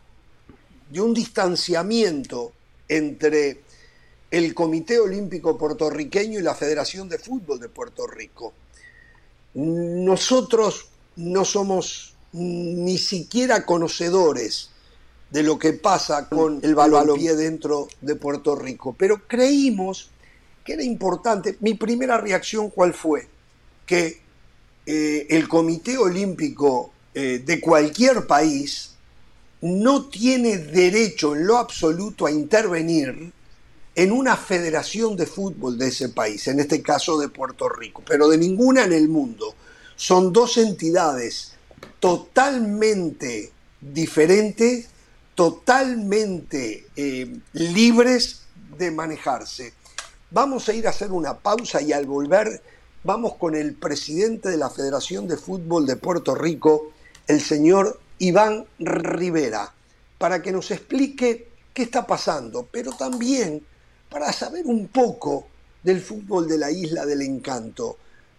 Speaker 1: de un distanciamiento entre el Comité Olímpico Puertorriqueño y la Federación de Fútbol de Puerto Rico. Nosotros no somos ni siquiera conocedores de lo que pasa con el balompié dentro de Puerto Rico, pero creímos que era importante. Mi primera reacción, ¿cuál fue? Que eh, el Comité Olímpico eh, de cualquier país no tiene derecho en lo absoluto a intervenir en una federación de fútbol de ese país, en este caso de Puerto Rico, pero de ninguna en el mundo. Son dos entidades totalmente diferentes, totalmente eh, libres de manejarse. Vamos a ir a hacer una pausa y al volver vamos con el presidente de la Federación de Fútbol de Puerto Rico, el señor Iván Rivera, para que nos explique qué está pasando, pero también para saber un poco del fútbol de la isla del encanto,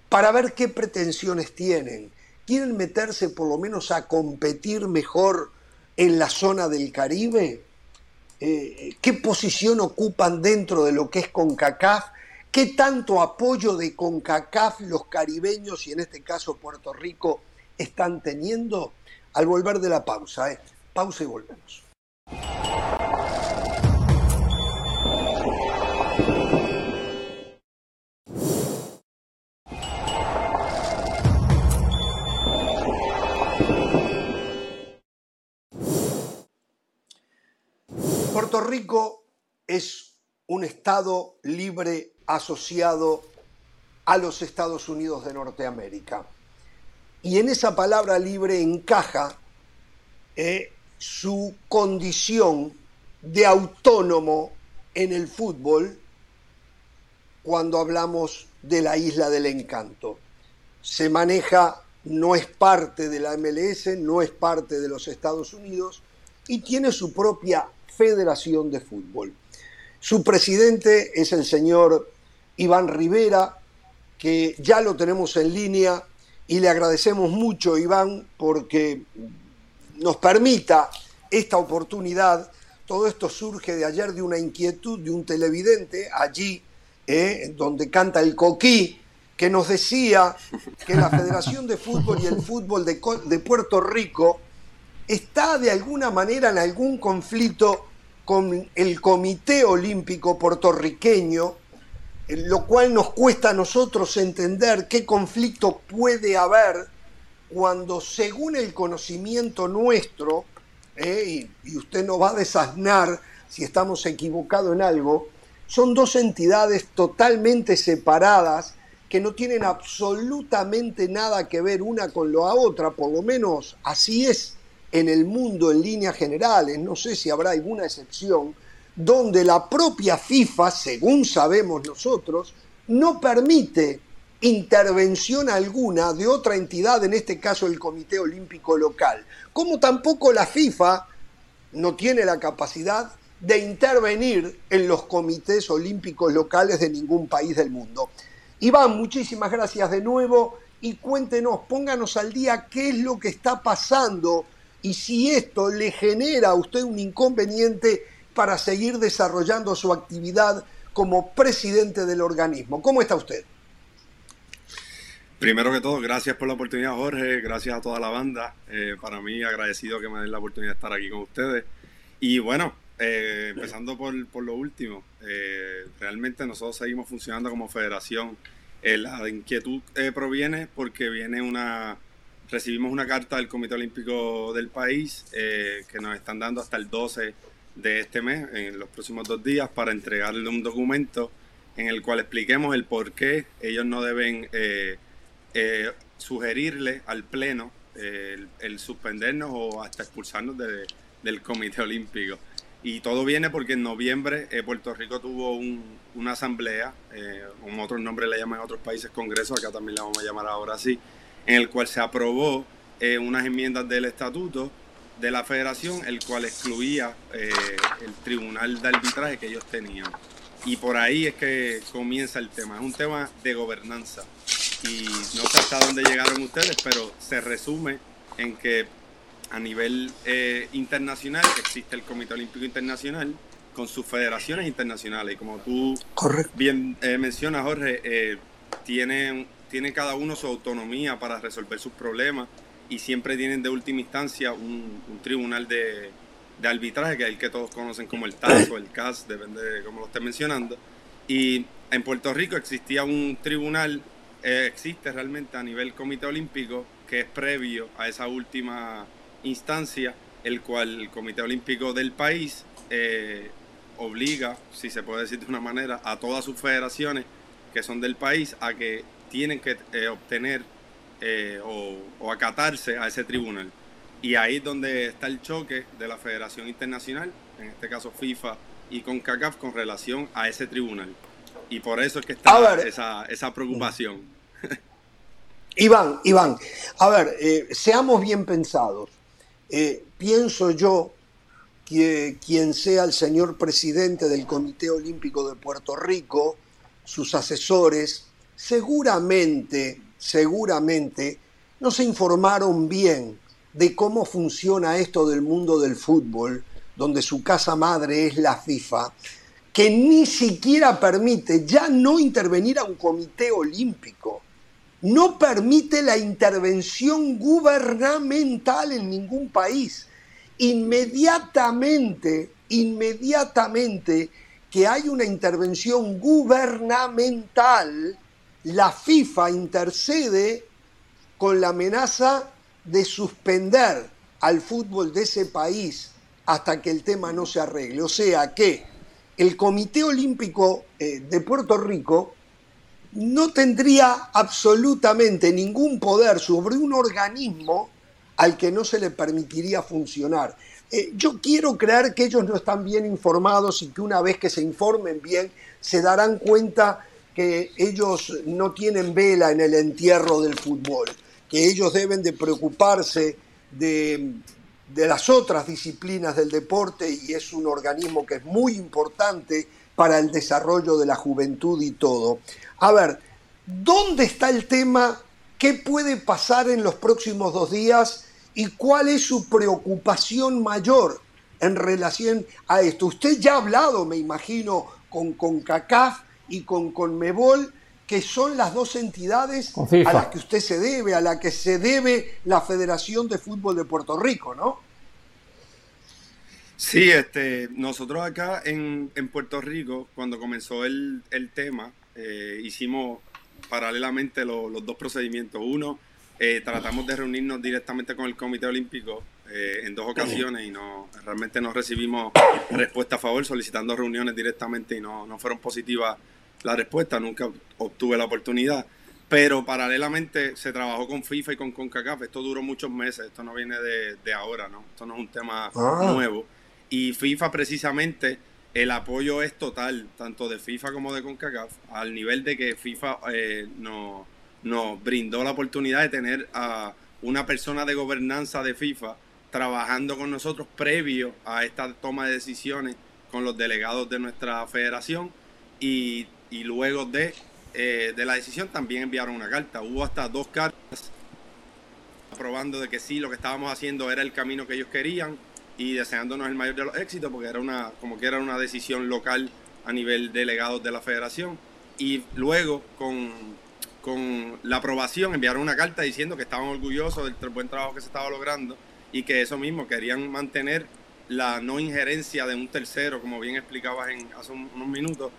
Speaker 1: para ver qué pretensiones tienen, quieren meterse por lo menos a competir mejor en la zona del Caribe? Eh, ¿Qué posición ocupan dentro de lo que es CONCACAF? ¿Qué tanto apoyo de CONCACAF los caribeños y en este caso Puerto Rico están teniendo? Al volver de la pausa, ¿eh? pausa y volvemos. Puerto Rico es un Estado libre asociado a los Estados Unidos de Norteamérica. Y en esa palabra libre encaja eh, su condición de autónomo en el fútbol cuando hablamos de la isla del encanto. Se maneja, no es parte de la MLS, no es parte de los Estados Unidos y tiene su propia Federación de Fútbol. Su presidente es el señor Iván Rivera, que ya lo tenemos en línea y le agradecemos mucho, Iván, porque nos permita esta oportunidad. Todo esto surge de ayer de una inquietud de un televidente allí, eh, donde canta el coquí, que nos decía que la Federación de Fútbol y el Fútbol de, de Puerto Rico está de alguna manera en algún conflicto con el Comité Olímpico puertorriqueño, lo cual nos cuesta a nosotros entender qué conflicto puede haber cuando según el conocimiento nuestro, eh, y, usted nos va a desasnar si estamos equivocados en algo, son dos entidades totalmente separadas que no tienen absolutamente nada que ver una con la otra, por lo menos así es en el mundo en líneas generales, no sé si habrá alguna excepción, donde la propia FIFA, según sabemos nosotros, no permite intervención alguna de otra entidad, en este caso el Comité Olímpico Local, como tampoco la FIFA no tiene la capacidad de intervenir en los comités olímpicos locales de ningún país del mundo. Iván, muchísimas gracias de nuevo y cuéntenos, pónganos al día qué es lo que está pasando y si esto le genera a usted un inconveniente para seguir desarrollando su actividad como presidente del organismo. ¿Cómo está usted?
Speaker 9: Primero que todo, gracias por la oportunidad, Jorge. Gracias a toda la banda. Eh, para mí, agradecido que me den la oportunidad de estar aquí con ustedes. Y bueno, eh, empezando por, lo último, eh, realmente nosotros seguimos funcionando como federación. la inquietud proviene porque viene una, recibimos una carta del Comité Olímpico del país que nos están dando hasta el 12 de este mes, en los próximos dos días, para entregarle un documento en el cual expliquemos el por qué ellos no deben eh, sugerirle al Pleno eh, el, suspendernos o hasta expulsarnos del Comité Olímpico. Y todo viene porque en noviembre eh, Puerto Rico tuvo una asamblea, con otros nombres le llaman en otros países Congreso, acá también la vamos a llamar ahora así, en el cual se aprobó unas enmiendas del estatuto de la federación, el cual excluía el tribunal de arbitraje que ellos tenían. Y por ahí es que comienza el tema. Es un tema de gobernanza y no sé hasta dónde llegaron ustedes, pero se resume en que a nivel eh, internacional existe el Comité Olímpico Internacional con sus federaciones internacionales y como tú bien eh, mencionas, Jorge, eh, tiene, tiene cada uno su autonomía para resolver sus problemas y siempre tienen de última instancia un, tribunal de, arbitraje, que es el que todos conocen como el TAS o el CAS, depende de cómo lo esté mencionando. Y en Puerto Rico existía un tribunal eh, existe realmente a nivel Comité Olímpico, que es previo a esa última instancia, el cual el Comité Olímpico del país eh, obliga, si se puede decir de una manera, a todas sus federaciones que son del país a que tienen que eh, obtener o, o, acatarse a ese tribunal. Y ahí es donde está el choque de la Federación Internacional, en este caso FIFA y CONCACAF, con relación a ese tribunal. Y por eso es que está esa, esa preocupación. <laughs>
Speaker 1: Iván, Iván, a ver, eh, seamos bien pensados. Eh, pienso yo que quien sea el señor presidente del Comité Olímpico de Puerto Rico, sus asesores, seguramente, seguramente no se informaron bien de cómo funciona esto del mundo del fútbol, donde su casa madre es la FIFA, que ni siquiera permite ya no intervenir a un comité olímpico no permite la intervención gubernamental en ningún país. Inmediatamente, inmediatamente que hay una intervención gubernamental, la FIFA intercede con la amenaza de suspender al fútbol de ese país hasta que el tema no se arregle. O sea que el Comité Olímpico eh, de Puerto Rico no tendría absolutamente ningún poder sobre un organismo al que no se le permitiría funcionar. Eh, yo quiero creer que ellos no están bien informados y que una vez que se informen bien se darán cuenta que ellos no tienen vela en el entierro del fútbol, que ellos deben de preocuparse de, de las otras disciplinas del deporte y es un organismo que es muy importante para el desarrollo de la juventud y todo. A ver, ¿dónde está el tema? ¿Qué puede pasar en los próximos dos días? ¿Y cuál es su preocupación mayor en relación a esto? Usted ya ha hablado, me imagino, con, con CACAF y con CONMEBOL, que son las dos entidades a las que usted se debe, a la que se debe la Federación de Fútbol de Puerto Rico, ¿no?
Speaker 9: Sí, este, nosotros acá en, Puerto Rico, cuando comenzó el, tema, eh, hicimos paralelamente los dos procedimientos. Uno, eh, tratamos de reunirnos directamente con el Comité Olímpico eh, en dos ocasiones y no realmente no recibimos respuesta a favor solicitando reuniones directamente y no, no fueron positivas las respuestas, nunca obtuve la oportunidad. Pero paralelamente se trabajó con FIFA y con CONCACAF. Esto duró muchos meses, esto no viene de, de ahora, ¿no? Esto no es un tema ah. nuevo. Y FIFA precisamente el apoyo es total, tanto de FIFA como de CONCACAF, al nivel de que FIFA eh, nos, nos brindó la oportunidad de tener a una persona de gobernanza de FIFA trabajando con nosotros previo a esta toma de decisiones con los delegados de nuestra federación y, luego de, eh, de la decisión también enviaron una carta. Hubo hasta dos cartas aprobando de que sí, lo que estábamos haciendo era el camino que ellos querían y deseándonos el mayor de los éxitos porque era una, como que era una decisión local a nivel delegados de la federación. Y luego con, con la aprobación enviaron una carta diciendo que estaban orgullosos del buen trabajo que se estaba logrando y que eso mismo querían mantener la no injerencia de un tercero, como bien explicabas en, hace unos minutos,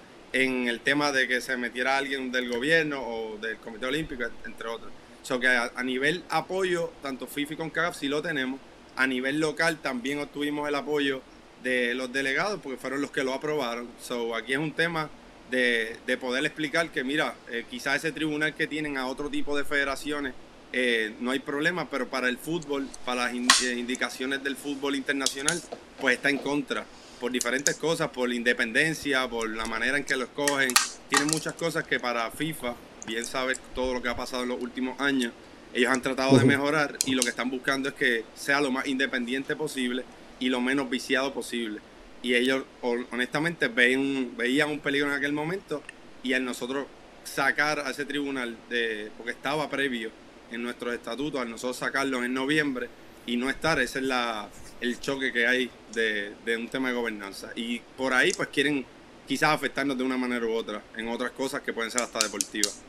Speaker 9: en el tema de que se metiera alguien del gobierno o del Comité Olímpico, entre otros. O sea que a, nivel apoyo, tanto FIFA con CAF sí lo tenemos. A nivel local también obtuvimos el apoyo de los delegados porque fueron los que lo aprobaron. So, aquí es un tema de, poder explicar que, mira, eh, quizás ese tribunal que tienen a otro tipo de federaciones eh, no hay problema, pero para el fútbol, para las eh, indicaciones del fútbol internacional, pues está en contra por diferentes cosas, por la independencia, por la manera en que lo escogen. Tiene muchas cosas que para FIFA, bien sabes todo lo que ha pasado en los últimos años, ellos han tratado de mejorar y lo que están buscando es que sea lo más independiente posible y lo menos viciado posible. Y ellos honestamente ven, veían un peligro en aquel momento y al nosotros sacar a ese tribunal, de, porque estaba previo en nuestros estatutos, al nosotros sacarlos en noviembre y no estar, ese es la, el choque que hay de, de un tema de gobernanza. Y por ahí pues quieren quizás afectarnos de una manera u otra en otras cosas que pueden ser hasta deportivas.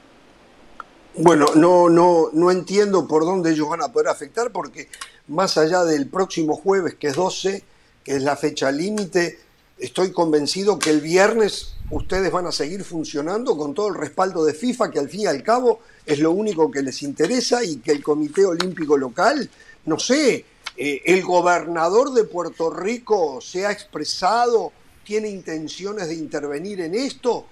Speaker 1: Bueno, no, no, no entiendo por dónde ellos van a poder afectar porque más allá del próximo jueves, que es 12, que es la fecha límite, estoy convencido que el viernes ustedes van a seguir funcionando con todo el respaldo de FIFA, que al fin y al cabo es lo único que les interesa y que el Comité Olímpico Local, no sé, eh, el gobernador de Puerto Rico se ha expresado, tiene intenciones de intervenir en esto,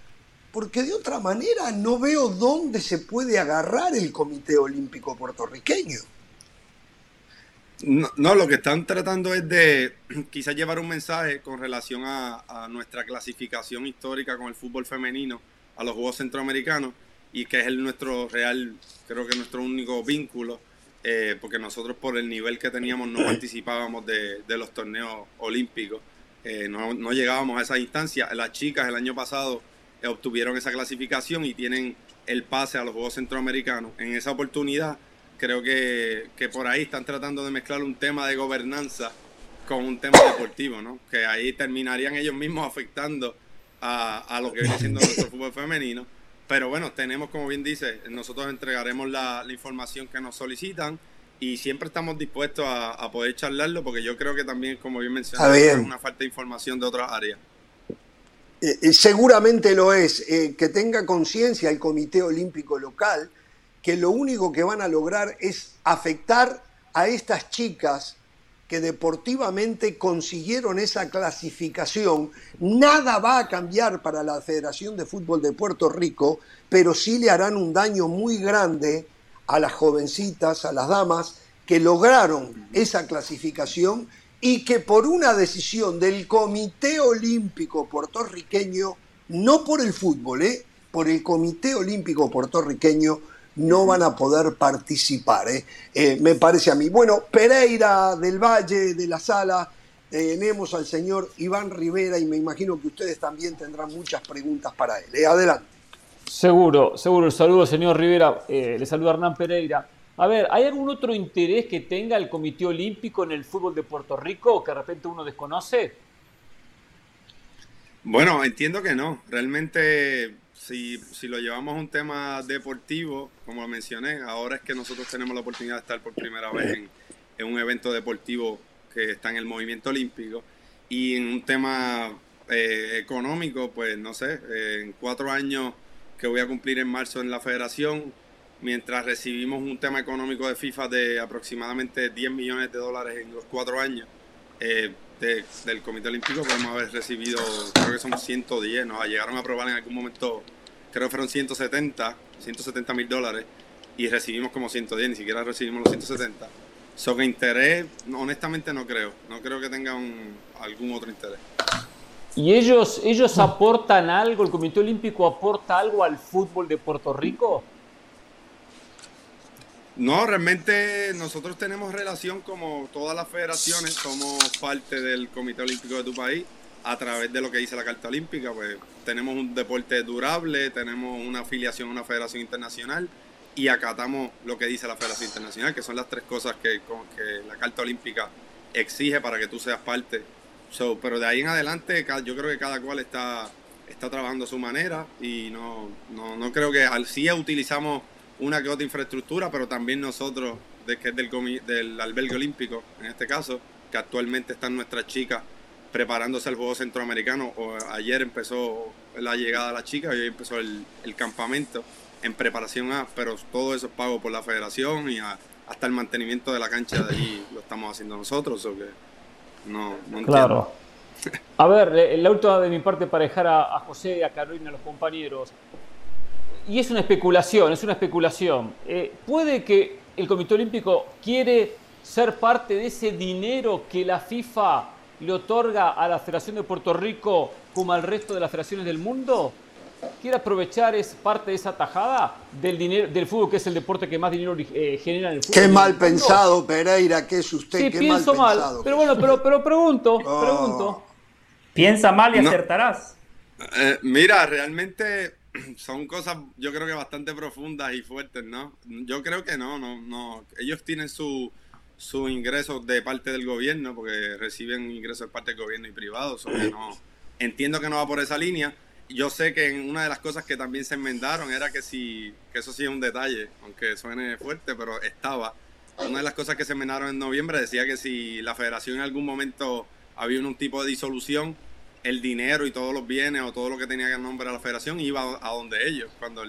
Speaker 1: porque de otra manera no veo dónde se puede agarrar el Comité Olímpico puertorriqueño.
Speaker 9: No, lo que están tratando es de <clears throat> quizás llevar un mensaje con relación a, nuestra clasificación histórica con el fútbol femenino a los Juegos Centroamericanos y que es el nuestro real, creo que nuestro único vínculo eh, porque nosotros por el nivel que teníamos no <clears throat> participábamos de, los torneos olímpicos, eh, no, llegábamos a esa instancia. Las chicas el año pasado eh, obtuvieron esa clasificación y tienen el pase a los Juegos Centroamericanos. En esa oportunidad creo que, por ahí están tratando de mezclar un tema de gobernanza con un tema deportivo, ¿no? Que ahí terminarían ellos mismos afectando a, a lo que viene siendo nuestro <laughs> fútbol femenino. Pero bueno, tenemos, como bien dice, nosotros entregaremos la, información que nos solicitan y siempre estamos dispuestos a, poder charlarlo porque yo creo que también, como bien mencioné, es una falta de información de otras áreas.
Speaker 1: Eh, eh, seguramente lo es. Eh, que tenga conciencia el Comité Olímpico Local que lo único que van a lograr es afectar a estas chicas que deportivamente consiguieron esa clasificación, nada va a cambiar para la Federación de Fútbol de Puerto Rico, pero sí le harán un daño muy grande a las jovencitas, a las damas que lograron esa clasificación y que por una decisión del Comité Olímpico puertorriqueño, no por el fútbol, ¿eh? por el Comité Olímpico puertorriqueño, no van a poder participar, ¿eh? Eh, me parece a mí. Bueno, Pereira del Valle, de la Sala, tenemos al señor Iván Rivera y me imagino que ustedes también tendrán muchas preguntas para él. ¿eh? Adelante.
Speaker 2: Seguro, seguro. El saludo, señor Rivera. le saluda Hernán Pereira. A ver, ¿hay algún otro interés que tenga el Comité Olímpico en el fútbol de Puerto Rico que de repente uno desconoce?
Speaker 9: Bueno, entiendo que no. Realmente si, si lo llevamos a un tema deportivo, como mencioné, ahora es que nosotros tenemos la oportunidad de estar por primera vez en, un evento deportivo que está en el movimiento olímpico. Y en un tema eh, económico, pues no sé, eh, en cuatro años que voy a cumplir en marzo en la federación, mientras recibimos un tema económico de FIFA de aproximadamente 10 millones de dólares en los cuatro años, eh, del Comité Olímpico podemos haber recibido, creo que somos 110, nos llegaron a aprobar en algún momento creo que fueron 170, 170 mil dólares y recibimos como 110, ni siquiera recibimos los 170. Sobre interés, honestamente no creo, no creo que tenga algún otro interés.
Speaker 2: ¿Y ellos, ellos aportan algo, el Comité Olímpico aporta algo al fútbol de Puerto Rico?
Speaker 9: No, realmente nosotros tenemos relación como todas las federaciones, somos parte del Comité Olímpico de tu país a través de lo que dice la Carta Olímpica, pues tenemos un deporte durable, tenemos una afiliación a una federación internacional y acatamos lo que dice la Federación Internacional, que son las tres cosas que, que la Carta Olímpica exige para que tú seas parte. pero de ahí en adelante yo creo que cada cual está, está trabajando a su manera y no, no, no creo que al sí utilizamos una que otra infraestructura, pero también nosotros, de, que es del, del albergue olímpico, en este caso, que actualmente están nuestras chicas preparándose al juego centroamericano. Ayer empezó la llegada de las chicas y hoy empezó el, campamento en preparación a, pero todo eso es pago por la federación y hasta el mantenimiento de la cancha de allí lo estamos haciendo nosotros, o que no, no. Claro.
Speaker 2: A ver, la última de mi parte para dejar a, a José, a Carolina, a los compañeros y es una especulación, es una especulación. Eh, ¿Puede que el Comité Olímpico quiere ser parte de ese dinero que la FIFA le otorga a la Federación de Puerto Rico como al resto de las federaciones del mundo? ¿Quiere aprovechar es parte de esa tajada del dinero del fútbol, que es el deporte que más dinero eh, genera en el fútbol?
Speaker 1: Qué mal pensado, Pereira, que es usted.
Speaker 2: Sí,
Speaker 1: qué
Speaker 2: pienso mal, pero bueno, pero, pero pregunto, oh. pregunto.
Speaker 5: Piensa mal y acertarás.
Speaker 9: Eh, mira, realmente <clears throat> son cosas yo creo que bastante profundas y fuertes, ¿no? Yo creo que no, no, no. Ellos tienen su, su ingresos de parte del gobierno, porque reciben ingresos de parte del gobierno y privados, no, entiendo que no va por esa línea. Yo sé que en una de las cosas que también se enmendaron era que si, que eso sí es un detalle, aunque suene fuerte, pero estaba. Una de las cosas que se enmendaron en noviembre decía que si la federación en algún momento había un tipo de disolución, el dinero y todos los bienes o todo lo que tenía que nombre a la federación iba a, donde ellos, cuando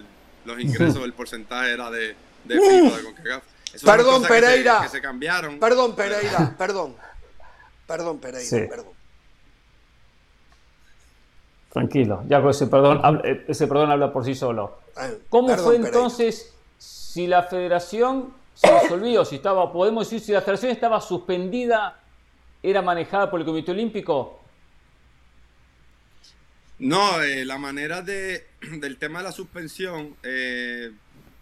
Speaker 9: los ingresos, el porcentaje era de, de FIFA, de CONCACAF.
Speaker 1: Perdón, Pereira.
Speaker 9: Que se, cambiaron.
Speaker 1: Perdón, Pereira, perdón. Perdón, Pereira, perdón.
Speaker 2: Tranquilo, ya con ese perdón, eh, ese perdón habla por sí solo. Ah, ¿Cómo fue entonces si la federación se disolvió, si estaba, podemos decir, si la federación estaba suspendida, era manejada por el Comité Olímpico?
Speaker 9: No, eh, la manera de, del tema de la suspensión, eh,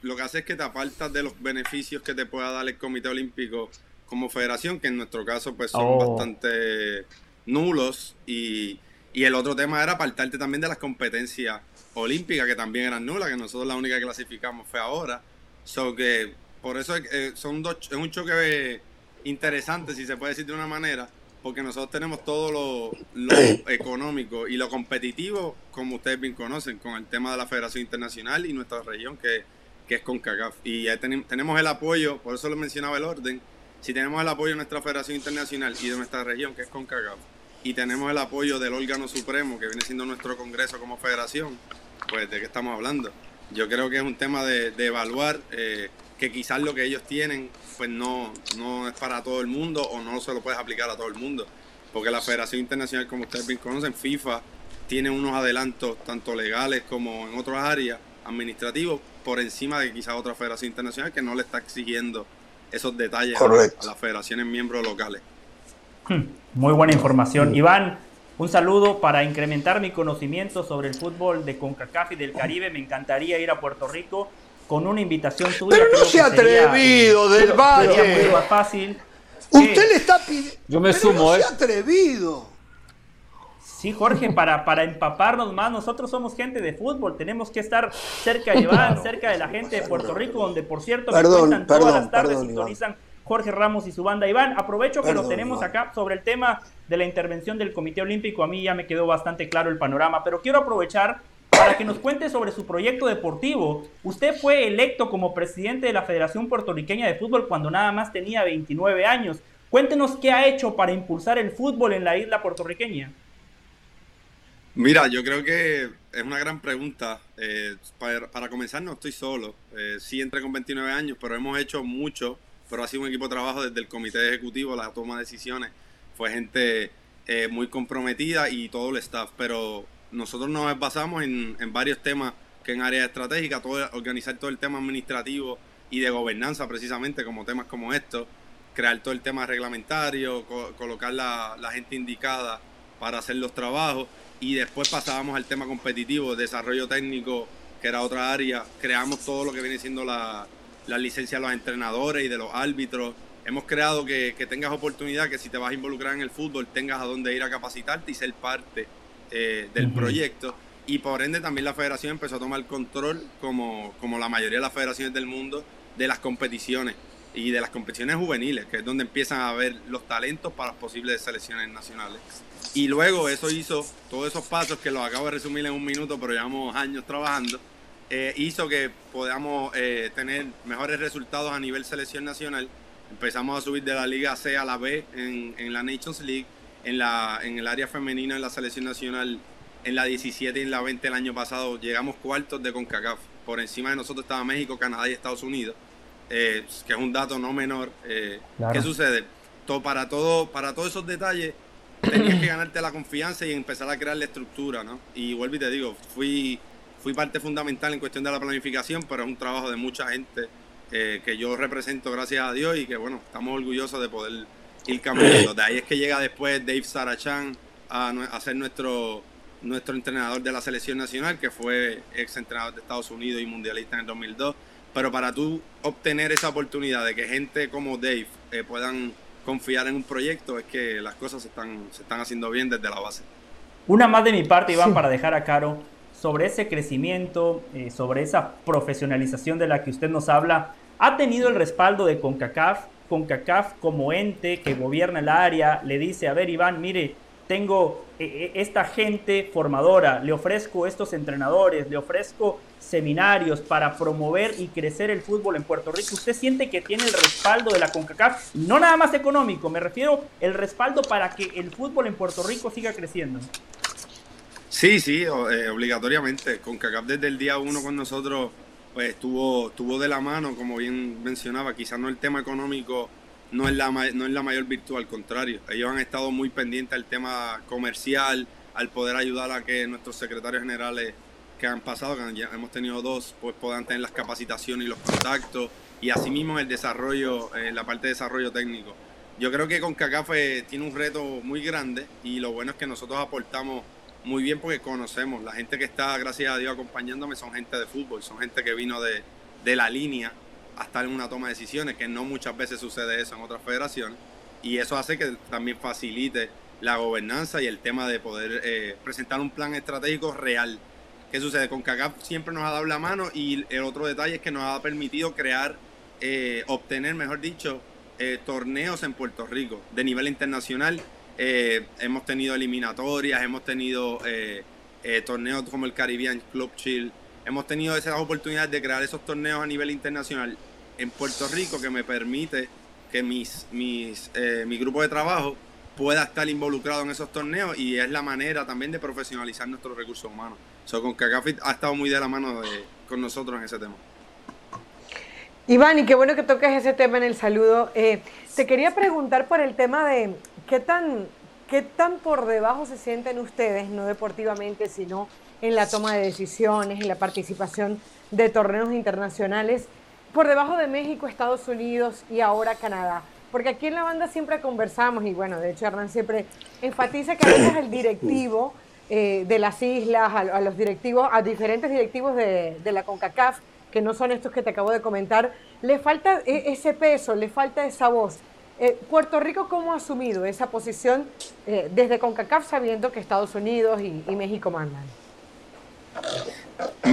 Speaker 9: lo que hace es que te apartas de los beneficios que te pueda dar el Comité Olímpico como federación, que en nuestro caso pues son oh. bastante nulos. Y, el otro tema era apartarte también de las competencias olímpicas, que también eran nulas, que nosotros la única que clasificamos fue ahora. So que por eso eh, son dos, es un choque interesante, si se puede decir de una manera, porque nosotros tenemos todo lo, <coughs> económico y lo competitivo, como ustedes bien conocen, con el tema de la Federación Internacional y nuestra región, que, que es CONCACAF. Y tenemos el apoyo, por eso lo mencionaba el orden, si tenemos el apoyo de nuestra Federación Internacional y de nuestra región, que es CONCACAF, y tenemos el apoyo del órgano supremo, que viene siendo nuestro Congreso como federación, pues de qué estamos hablando. Yo creo que es un tema de, evaluar eh, que quizás lo que ellos tienen pues no, no es para todo el mundo o no se lo puedes aplicar a todo el mundo. Porque la Federación Internacional, como ustedes bien conocen, FIFA, tiene unos adelantos tanto legales como en otras áreas administrativos por encima de quizás otra federación internacional que no le está exigiendo esos detalles a, las federaciones miembros locales.
Speaker 5: Hmm, muy buena información. Iván, un saludo para incrementar mi conocimiento sobre el fútbol de CONCACAF y del Caribe. Me encantaría ir a Puerto Rico con una invitación suya.
Speaker 1: Pero no se ha atrevido del Valle.
Speaker 5: más fácil.
Speaker 1: Usted le está pidiendo.
Speaker 2: Yo me sumo,
Speaker 1: no
Speaker 2: ¿eh?
Speaker 1: Se ha atrevido.
Speaker 5: Sí, Jorge, para, para empaparnos más, nosotros somos gente de fútbol, tenemos que estar cerca de Iván, cerca de la gente de Puerto Rico, donde por cierto me cuentan todas las tardes, sintonizan Jorge Ramos y su banda. Iván, aprovecho que lo tenemos acá sobre el tema de la intervención del Comité Olímpico, a mí ya me quedó bastante claro el panorama, pero quiero aprovechar para que nos cuente sobre su proyecto deportivo. Usted fue electo como presidente de la Federación Puertorriqueña de Fútbol cuando nada más tenía 29 años. Cuéntenos qué ha hecho para impulsar el fútbol en la isla puertorriqueña.
Speaker 9: Mira, yo creo que es una gran pregunta. Eh, para, comenzar, no estoy solo. Eh, sí entré con 29 años, pero hemos hecho mucho. Pero ha sido un equipo de trabajo desde el comité ejecutivo, la toma de decisiones. Fue gente eh, muy comprometida y todo el staff. Pero nosotros nos basamos en, varios temas que en áreas estratégicas, todo, organizar todo el tema administrativo y de gobernanza precisamente como temas como estos, crear todo el tema reglamentario, colocar la, gente indicada para hacer los trabajos y después pasábamos al tema competitivo, desarrollo técnico, que era otra área. Creamos todo lo que viene siendo la, la licencia de los entrenadores y de los árbitros. Hemos creado que, que, tengas oportunidad, que si te vas a involucrar en el fútbol, tengas a dónde ir a capacitarte y ser parte eh, del proyecto. Y por ende también la federación empezó a tomar control, como, como la mayoría de las federaciones del mundo, de las competiciones y de las competiciones juveniles, que es donde empiezan a ver los talentos para las posibles selecciones nacionales. Y luego eso hizo, todos esos pasos que los acabo de resumir en un minuto, pero llevamos años trabajando, eh, hizo que podamos eh, tener mejores resultados a nivel selección nacional. Empezamos a subir de la Liga C a la B en, en la Nations League, en, la, en el área femenina en la selección nacional, en la 17 y en la 20 el año pasado, llegamos cuartos de CONCACAF. Por encima de nosotros estaba México, Canadá y Estados Unidos. Eh, que es un dato no menor. Eh, ¿Qué sucede? Todo, para, todo, para todos esos detalles tenías que ganarte la confianza y empezar a crear la estructura, ¿no? Y vuelvo y te digo, fui, fui parte fundamental en cuestión de la planificación, pero es un trabajo de mucha gente eh, que yo represento, gracias a Dios, y que bueno, estamos orgullosos de poder ir cambiando. De ahí es que llega después Dave Sarachan a, a ser nuestro, nuestro entrenador de la selección nacional, que fue ex entrenador de Estados Unidos y mundialista en el 2002 pero para tú obtener esa oportunidad de que gente como Dave eh, puedan confiar en un proyecto es que las cosas se están, se están haciendo bien desde la base.
Speaker 5: Una más de mi parte, Iván, para dejar a Caro sobre ese crecimiento, eh, sobre esa profesionalización de la que usted nos habla. ¿Ha tenido el respaldo de CONCACAF? CONCACAF como ente que gobierna el área le dice, a ver Iván, mire, tengo esta gente formadora, le ofrezco estos entrenadores, le ofrezco seminarios para promover y crecer el fútbol en Puerto Rico. ¿Usted siente que tiene el respaldo de la CONCACAF? No nada más económico, me refiero el respaldo para que el fútbol en Puerto Rico siga creciendo.
Speaker 9: Sí, sí, eh, obligatoriamente. CONCACAF desde el día uno con nosotros pues estuvo, estuvo de la mano, como bien mencionaba, quizás no el tema económico no es, la, no es la mayor virtud, al contrario. Ellos han estado muy pendientes al tema comercial, al poder ayudar a que nuestros secretarios generales que han pasado, que ya hemos tenido dos, pues puedan tener las capacitaciones y los contactos y asimismo el desarrollo, eh, la parte de desarrollo técnico. Yo creo que con CACAFE tiene un reto muy grande y lo bueno es que nosotros aportamos muy bien porque conocemos, la gente que está, gracias a Dios, acompañándome son gente de fútbol, son gente que vino de, de la línea a estar en una toma de decisiones, que no muchas veces sucede eso en otras federaciones y eso hace que también facilite la gobernanza y el tema de poder eh, presentar un plan estratégico real ¿Qué sucede? Con CACAF siempre nos ha dado la mano y el otro detalle es que nos ha permitido crear, eh, obtener, mejor dicho, eh, torneos en Puerto Rico de nivel internacional. Hemos tenido eliminatorias, hemos tenido torneos como el Caribbean Club Chill. Hemos tenido esas oportunidades de crear esos torneos a nivel internacional en Puerto Rico que me permite que mis, mis, mi grupo de trabajo pueda estar involucrado en esos torneos y es la manera también de profesionalizar nuestros recursos humanos. So, con Cacafit ha estado muy de la mano con nosotros en ese tema.
Speaker 3: Iván, y qué bueno que toques ese tema en el saludo. Eh, te quería preguntar por el tema de qué tan, qué tan por debajo se sienten ustedes, no deportivamente, sino en la toma de decisiones, en la participación de torneos internacionales, por debajo de México, Estados Unidos y ahora Canadá. Porque aquí en la banda siempre conversamos, y bueno, de hecho Hernán siempre enfatiza que a veces el directivo eh, de las islas, a, los directivos, a diferentes directivos de, la CONCACAF, que no son estos que te acabo de comentar, le falta e, ese peso, le falta esa voz. Eh, Puerto Rico, ¿cómo ha asumido esa posición eh, desde CONCACAF sabiendo que Estados Unidos y, México mandan?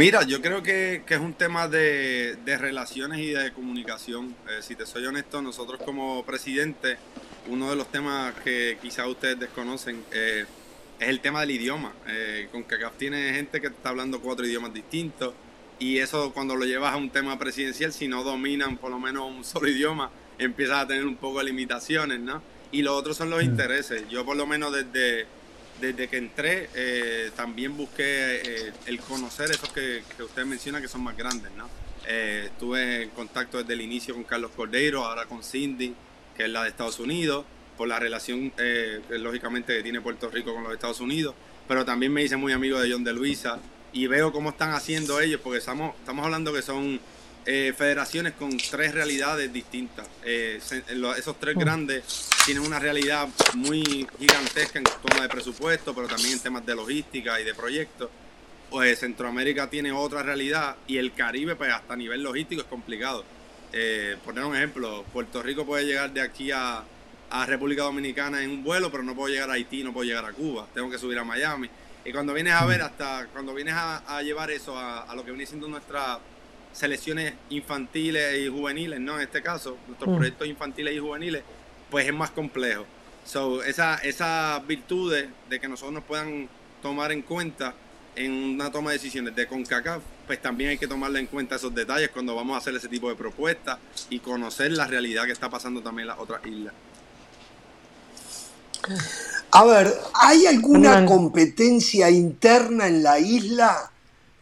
Speaker 9: Mira, yo creo que, es un tema de, relaciones y de comunicación. si te soy honesto, nosotros como presidente, uno de los temas que quizá ustedes desconocen, es el tema del idioma. Eh, con CACAF tiene gente que está hablando cuatro idiomas distintos y eso cuando lo llevas a un tema presidencial, si no dominan por lo menos un solo idioma, empiezas a tener un poco de limitaciones, ¿no? Y lo otro son los mm. intereses. Yo por lo menos desde, desde que entré eh, también busqué eh, el conocer esos que, que, usted menciona que son más grandes, ¿no? estuve en contacto desde el inicio con Carlos Cordeiro, ahora con Cindy, que es la de Estados Unidos por la relación, eh, lógicamente, que tiene Puerto Rico con los Estados Unidos, pero también me hice muy amigo de John de Luisa y veo cómo están haciendo ellos, porque estamos, estamos hablando que son eh, federaciones con tres realidades distintas. Eh, esos tres grandes tienen una realidad muy gigantesca en toma de presupuesto, pero también en temas de logística y de proyectos. Pues Centroamérica tiene otra realidad y el Caribe, pues hasta a nivel logístico es complicado. Eh, poner un ejemplo, Puerto Rico puede llegar de aquí a, a República Dominicana en un vuelo, pero no puedo llegar a Haití, no puedo llegar a Cuba, tengo que subir a Miami. Y cuando vienes a ver, hasta cuando vienes a, llevar eso a, lo que viene siendo nuestras selecciones infantiles y juveniles, ¿no? En este caso, nuestros mm. proyectos infantiles y juveniles, pues es más complejo. So, esa, esas virtudes de que nosotros nos puedan tomar en cuenta en una toma de decisiones de CONCACAF, pues también hay que tomarle en cuenta esos detalles cuando vamos a hacer ese tipo de propuestas y conocer la realidad que está pasando también en las otras islas.
Speaker 1: A ver, ¿hay alguna competencia interna en la isla,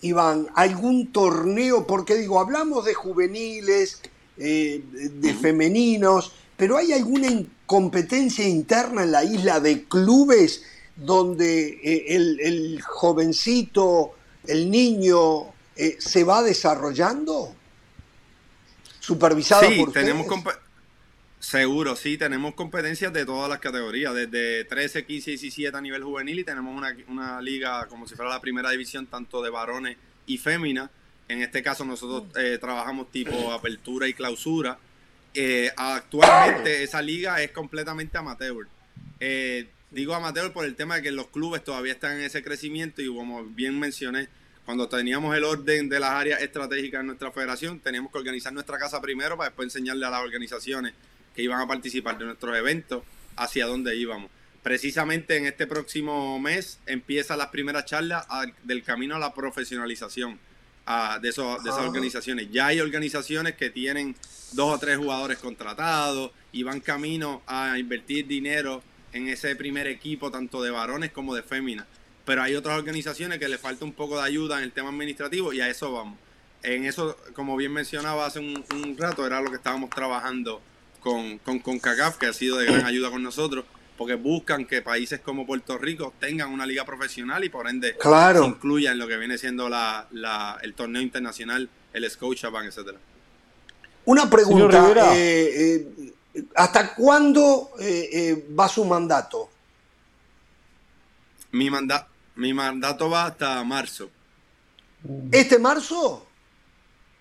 Speaker 1: Iván? ¿Algún torneo? Porque digo, hablamos de juveniles, eh, de femeninos, pero ¿hay alguna competencia interna en la isla de clubes donde eh, el, jovencito, el niño, eh, se va desarrollando? ¿Supervisado
Speaker 9: sí, tenemos Seguro, sí, tenemos competencias de todas las categorías, desde 13, 15 y 17 a nivel juvenil y tenemos una, liga como si fuera la primera división tanto de varones y féminas. En este caso nosotros eh, trabajamos tipo apertura y clausura. Eh, actualmente esa liga es completamente amateur. Eh, digo amateur por el tema de que los clubes todavía están en ese crecimiento y como bien mencioné, cuando teníamos el orden de las áreas estratégicas en nuestra federación, teníamos que organizar nuestra casa primero para después enseñarle a las organizaciones que iban a participar de nuestros eventos hacia dónde íbamos. Precisamente en este próximo mes empieza las primeras charlas del camino a la profesionalización de, esos, de esas organizaciones. Ya hay organizaciones que tienen dos o tres jugadores contratados y van camino a invertir dinero en ese primer equipo, tanto de varones como de féminas. Pero hay otras organizaciones que le falta un poco de ayuda en el tema administrativo y a eso vamos. En eso, como bien mencionaba hace un, un rato, era lo que estábamos trabajando con, con CONCACAF, que ha sido de gran ayuda con nosotros, porque buscan que países como Puerto Rico tengan una liga profesional y por ende
Speaker 1: claro.
Speaker 9: se incluya en lo que viene siendo la, la, el torneo internacional, el Scotiabank, etcétera.
Speaker 1: Una pregunta, eh, eh, ¿hasta cuándo eh, va su mandato?
Speaker 9: Mi, manda mi mandato va hasta marzo.
Speaker 1: ¿Este marzo?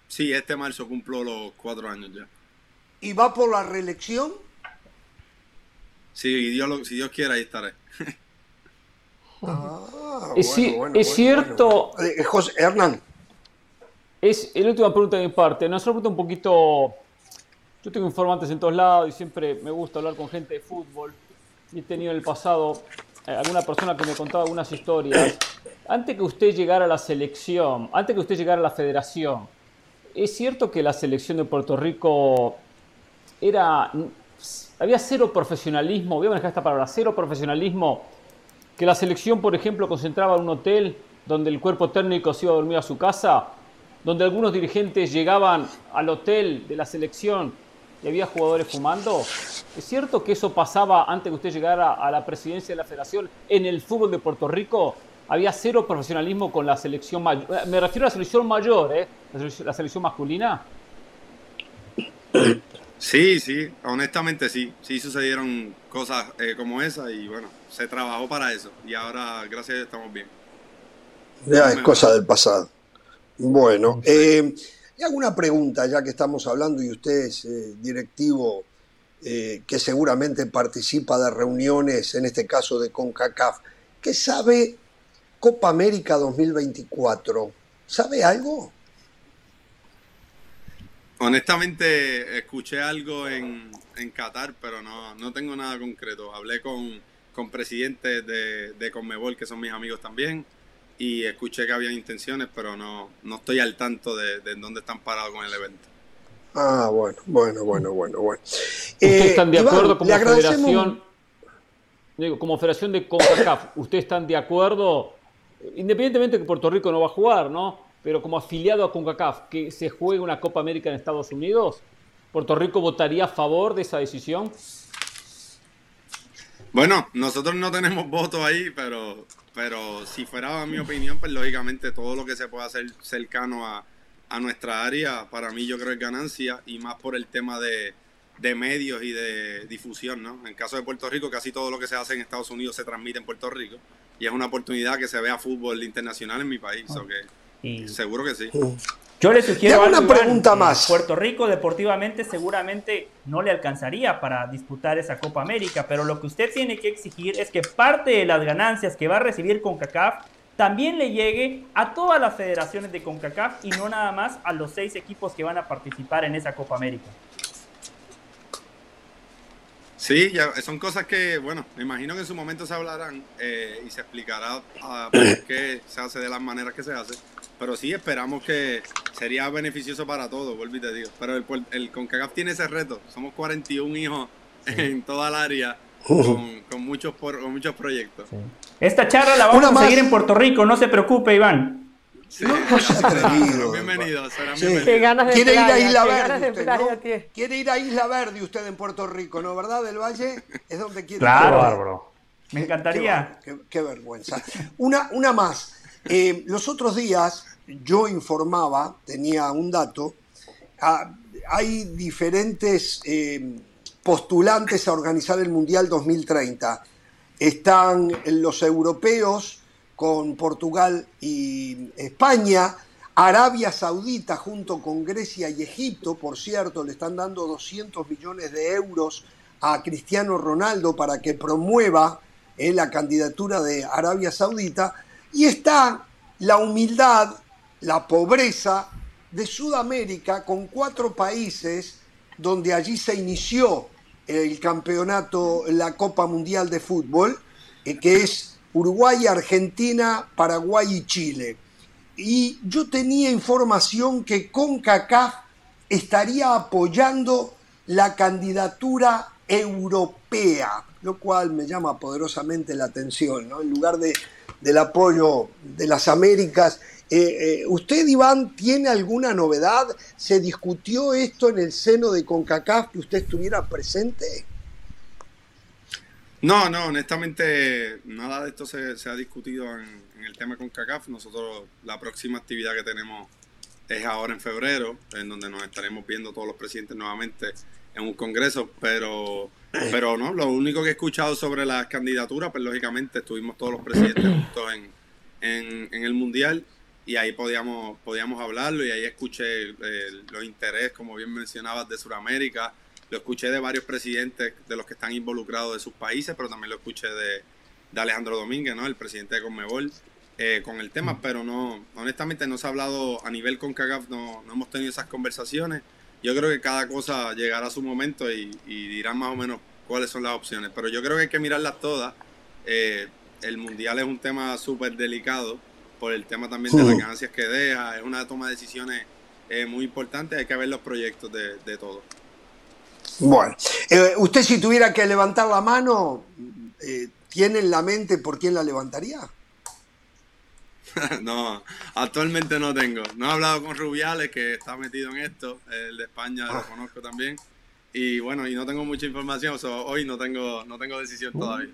Speaker 9: Sí, este marzo cumplo los cuatro años ya
Speaker 1: y va por la reelección?
Speaker 9: Sí, Dios si Dios quiere, ahí estaré.
Speaker 2: Ah, es, cierto.
Speaker 1: Eh, José Hernán.
Speaker 2: Es la última pregunta de mi parte. Nos pregunta un poquito. Yo tengo informantes en todos lados y siempre me gusta hablar con gente de fútbol. Y he tenido en el pasado eh, alguna persona que me contaba algunas historias. Antes que usted llegara a la selección, antes que usted llegara a la federación, ¿es cierto que la selección de Puerto Rico era, había cero profesionalismo, voy a manejar esta palabra, cero profesionalismo, que la selección, por ejemplo, concentraba en un hotel donde el cuerpo técnico se iba a dormir a su casa, donde algunos dirigentes llegaban al hotel de la selección y había jugadores fumando. ¿Es cierto que eso pasaba antes que usted llegara a la presidencia de la federación en el fútbol de Puerto Rico? Había cero profesionalismo con la selección mayor. Me refiero a la selección mayor, ¿eh? la selección masculina. <coughs>
Speaker 9: Sí, sí, honestamente sí, sí sucedieron cosas eh, como esa y bueno, se trabajó para eso y ahora gracias a Dios estamos bien.
Speaker 1: Ya es cosa del pasado. Bueno, eh, y alguna pregunta ya que estamos hablando y usted es eh, directivo eh, que seguramente participa de reuniones, en este caso de CONCACAF, ¿qué sabe Copa América 2024? ¿Sabe algo?
Speaker 9: Honestamente, escuché algo en, en Qatar, pero no, no tengo nada concreto. Hablé con, con presidentes de, de Conmebol, que son mis amigos también, y escuché que habían intenciones, pero no, no estoy al tanto de, de dónde están parados con el evento.
Speaker 1: Ah, bueno, bueno, bueno, bueno, bueno. ¿Ustedes
Speaker 2: eh, están de acuerdo como federación? Digo, como federación de CONCACAF, ¿ustedes están de acuerdo? Independientemente de que Puerto Rico no va a jugar, ¿no? Pero como afiliado a CONCACAF, que se juegue una Copa América en Estados Unidos, ¿Puerto Rico votaría a favor de esa decisión?
Speaker 9: Bueno, nosotros no tenemos voto ahí, pero, pero si fuera mi opinión, pues lógicamente todo lo que se pueda hacer cercano a, a nuestra área, para mí yo creo es ganancia y más por el tema de, de medios y de difusión, ¿no? En caso de Puerto Rico, casi todo lo que se hace en Estados Unidos se transmite en Puerto Rico y es una oportunidad que se vea fútbol internacional en mi país, que seguro que sí.
Speaker 5: Yo le sugiero
Speaker 1: una pregunta más.
Speaker 5: Puerto Rico deportivamente seguramente no le alcanzaría para disputar esa Copa América, pero lo que usted tiene que exigir es que parte de las ganancias que va a recibir CONCACAF también le llegue a todas las federaciones de CONCACAF y no nada más a los seis equipos que van a participar en esa Copa América.
Speaker 9: Sí, ya, son cosas que, bueno, me imagino que en su momento se hablarán eh, y se explicará ah, por qué se hace de las maneras que se hace. Pero sí esperamos que sería beneficioso para todos, vuelvo y te digo. Pero el, el CONCACAF tiene ese reto. Somos 41 hijos <laughs> en toda el área con, muchos, con muchos proyectos.
Speaker 5: Esta charla la vamos a seguir en Puerto Rico, no se preocupe, Iván.
Speaker 9: Sí, no, bienvenido,
Speaker 1: Quiere ir a Isla Verde. Usted, Quiere ir a Isla Verde usted en Puerto Rico, ¿no? ¿Verdad? Del Valle es donde quiere
Speaker 5: Claro, Me encantaría.
Speaker 1: Qué, vergüenza. Una, una más. Eh, los otros días yo informaba, tenía un dato, ah, hay diferentes eh, postulantes a organizar el Mundial 2030. Están los europeos, con Portugal y España. Arabia Saudita junto con Grecia y Egipto, por cierto, le están dando 200 millones de euros a Cristiano Ronaldo para que promueva eh, la candidatura de Arabia Saudita. Y está la humildad, la pobreza de Sudamérica con cuatro países donde allí se inició el campeonato, la Copa Mundial de Fútbol, eh, que es Uruguay, Argentina, Paraguay y Chile. Y yo tenía información que CONCACAF estaría apoyando la candidatura europea, lo cual me llama poderosamente la atención, ¿no? En lugar de, del apoyo de las Américas. Eh, eh, ¿Usted, Iván, tiene alguna novedad? ¿Se discutió esto en el seno de CONCACAF que usted estuviera presente?
Speaker 9: No, no, honestamente nada de esto se, ha discutido en, el tema con CACAF. Nosotros la próxima actividad que tenemos es ahora en febrero, en donde nos estaremos viendo todos los presidentes nuevamente en un congreso, pero, pero no, lo único que he escuchado sobre las candidaturas, pues lógicamente estuvimos todos los presidentes <clears throat> juntos en, el Mundial y ahí podíamos, podíamos hablarlo y ahí escuché eh, los intereses, como bien mencionabas, de Sudamérica lo escuché de varios presidentes de los que están involucrados de sus países, pero también lo escuché de, Alejandro Domínguez, ¿no? el presidente de Conmebol, eh, con el tema, pero no, honestamente no se ha hablado a nivel con CAGAF, no, no hemos tenido esas conversaciones. Yo creo que cada cosa llegará a su momento y, dirán más o menos cuáles son las opciones, pero yo creo que hay que mirarlas todas. Eh, el mundial es un tema súper delicado por el tema también de las ganancias que deja, es una toma de decisiones eh, muy importante, hay que ver los proyectos de, de todos.
Speaker 1: Bueno, eh, usted si tuviera que levantar la mano, ¿tiene en la mente por quién la levantaría? <laughs>
Speaker 9: no, actualmente no tengo. No he hablado con Rubiales, que está metido en esto. El de España lo ah. conozco también. Y bueno, y no tengo mucha información, hoy no tengo, no tengo decisión uh. todavía.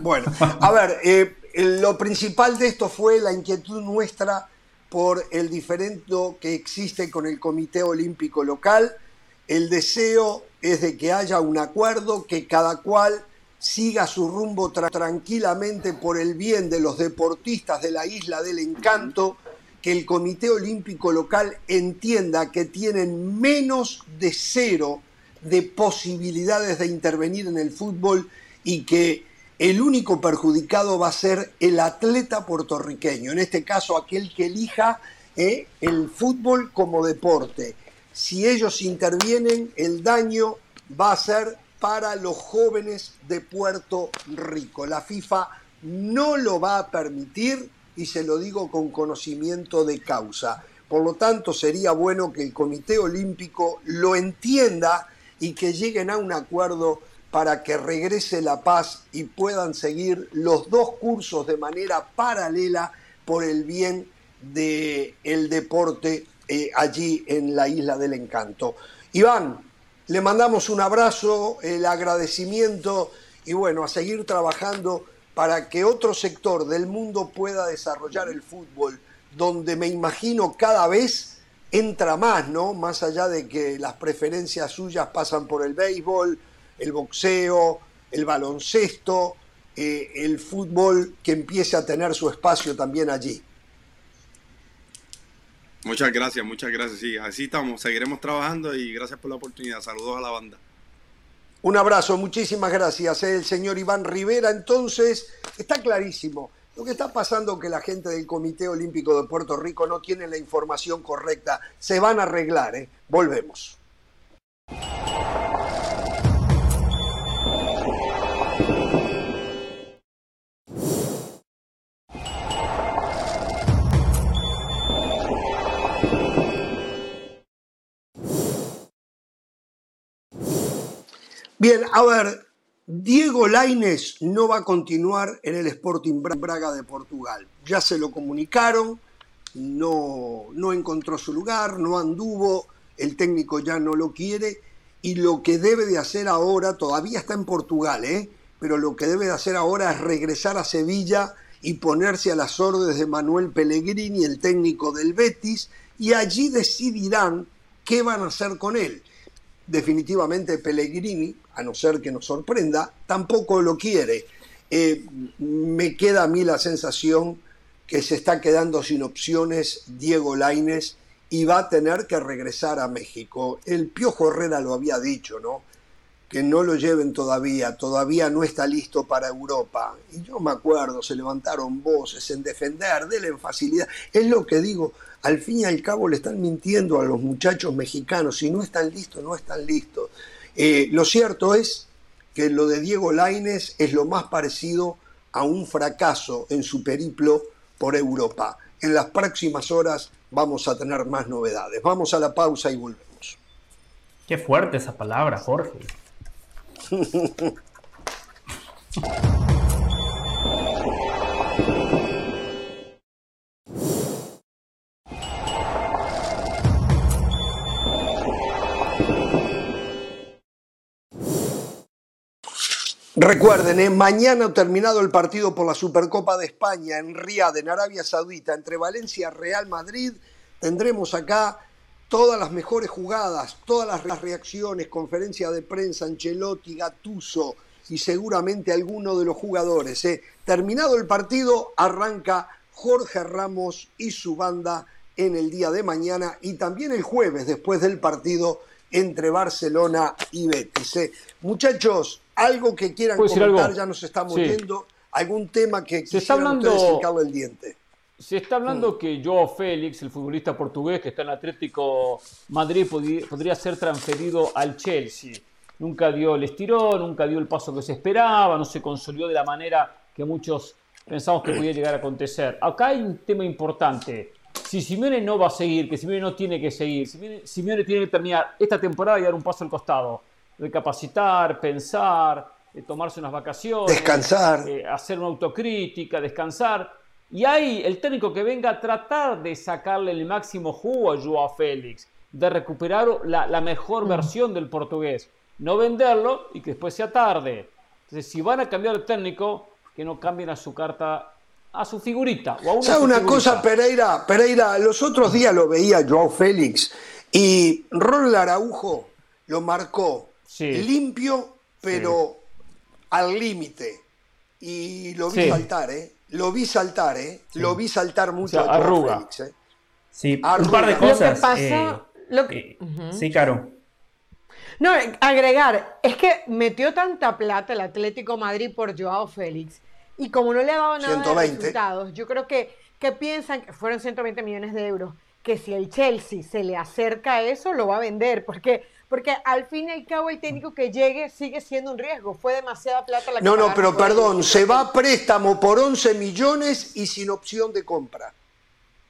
Speaker 1: Bueno, a ver, eh, lo principal de esto fue la inquietud nuestra por el diferendo que existe con el Comité Olímpico Local el deseo es de que haya un acuerdo, que cada cual siga su rumbo tranquilamente por el bien de los deportistas de la isla del encanto, que el Comité Olímpico Local entienda que tienen menos de cero de posibilidades de intervenir en el fútbol y que el único perjudicado va a ser el atleta puertorriqueño, en este caso aquel que elija eh, el fútbol como deporte. Si ellos intervienen, el daño va a ser para los jóvenes de Puerto Rico. La FIFA no lo va a permitir y se lo digo con conocimiento de causa. Por lo tanto, sería bueno que el Comité Olímpico lo entienda y que lleguen a un acuerdo para que regrese la paz y puedan seguir los dos cursos de manera paralela por el bien del el deporte eh, allí en la isla del encanto. Iván, le mandamos un abrazo, el agradecimiento y bueno, a seguir trabajando para que otro sector del mundo pueda desarrollar el fútbol, donde me imagino cada vez entra más, ¿no? Más allá de que las preferencias suyas pasan por el béisbol, el boxeo, el baloncesto, eh, el fútbol que empiece a tener su espacio también allí.
Speaker 9: Muchas gracias, muchas gracias. Sí, así estamos. Seguiremos trabajando y gracias por la oportunidad. Saludos a la banda.
Speaker 1: Un abrazo, muchísimas gracias. El señor Iván Rivera, entonces, está clarísimo. Lo que está pasando es que la gente del Comité Olímpico de Puerto Rico no tiene la información correcta. Se van a arreglar, ¿eh? Volvemos. Bien, a ver, Diego Laines no va a continuar en el Sporting Braga de Portugal. Ya se lo comunicaron, no, no encontró su lugar, no anduvo, el técnico ya no lo quiere y lo que debe de hacer ahora, todavía está en Portugal, ¿eh? pero lo que debe de hacer ahora es regresar a Sevilla y ponerse a las órdenes de Manuel Pellegrini, el técnico del Betis, y allí decidirán qué van a hacer con él definitivamente Pellegrini, a no ser que nos sorprenda, tampoco lo quiere. Eh, me queda a mí la sensación que se está quedando sin opciones Diego Laines y va a tener que regresar a México. El Piojo Herrera lo había dicho, ¿no? Que no lo lleven todavía, todavía no está listo para Europa. Y yo me acuerdo, se levantaron voces en defender, denle en facilidad. Es lo que digo, al fin y al cabo le están mintiendo a los muchachos mexicanos. Si no están listos, no están listos. Eh, lo cierto es que lo de Diego Laines es lo más parecido a un fracaso en su periplo por Europa. En las próximas horas vamos a tener más novedades. Vamos a la pausa y volvemos.
Speaker 5: Qué fuerte esa palabra, Jorge.
Speaker 1: Recuerden, ¿eh? mañana terminado el partido por la Supercopa de España en Riyadh, en Arabia Saudita, entre Valencia y Real Madrid, tendremos acá todas las mejores jugadas, todas las reacciones, conferencia de prensa, Ancelotti, Gatuso y seguramente alguno de los jugadores. ¿eh? Terminado el partido, arranca Jorge Ramos y su banda en el día de mañana y también el jueves después del partido entre Barcelona y Betis. ¿eh? Muchachos, algo que quieran comentar, ya nos estamos viendo, algún tema que
Speaker 2: se está hablando,
Speaker 1: el diente.
Speaker 2: Se está hablando mm. que Joao Félix, el futbolista portugués que está en Atlético Madrid, podría ser transferido al Chelsea. Nunca dio el estirón, nunca dio el paso que se esperaba, no se consolidó de la manera que muchos pensamos que podía llegar a acontecer. Acá hay un tema importante. Si Simeone no va a seguir, que Simeone no tiene que seguir, Simeone, Simeone tiene que terminar esta temporada y dar un paso al costado recapacitar, pensar, eh, tomarse unas vacaciones,
Speaker 1: descansar,
Speaker 2: eh, hacer una autocrítica, descansar. Y ahí el técnico que venga a tratar de sacarle el máximo jugo a Joao Félix, de recuperar la, mejor versión del portugués, no venderlo y que después sea tarde. Entonces, si van a cambiar el técnico, que no cambien a su carta, a su figurita. O
Speaker 1: a una, una cosa, Pereira? Pereira, los otros días lo veía Joao Félix y Ronald Araujo lo marcó limpio, pero al límite. Y lo vi saltar, ¿eh? Lo vi saltar, ¿eh? Lo vi saltar mucho.
Speaker 2: arruga.
Speaker 5: ¿eh? Sí, un par de cosas.
Speaker 3: Lo que
Speaker 5: pasa, eh, Sí, Caro.
Speaker 3: No, agregar, es que metió tanta plata el Atlético Madrid por Joao Félix y como no le ha dado nada de resultados, yo creo que, que piensan que fueron 120 millones de euros, que si el Chelsea se le acerca a eso, lo va a vender, porque porque al fin y al cabo el técnico que llegue sigue siendo un riesgo. Fue demasiada plata la que
Speaker 1: No, no, pero perdón, se va a préstamo por 11 millones y sin opción de compra.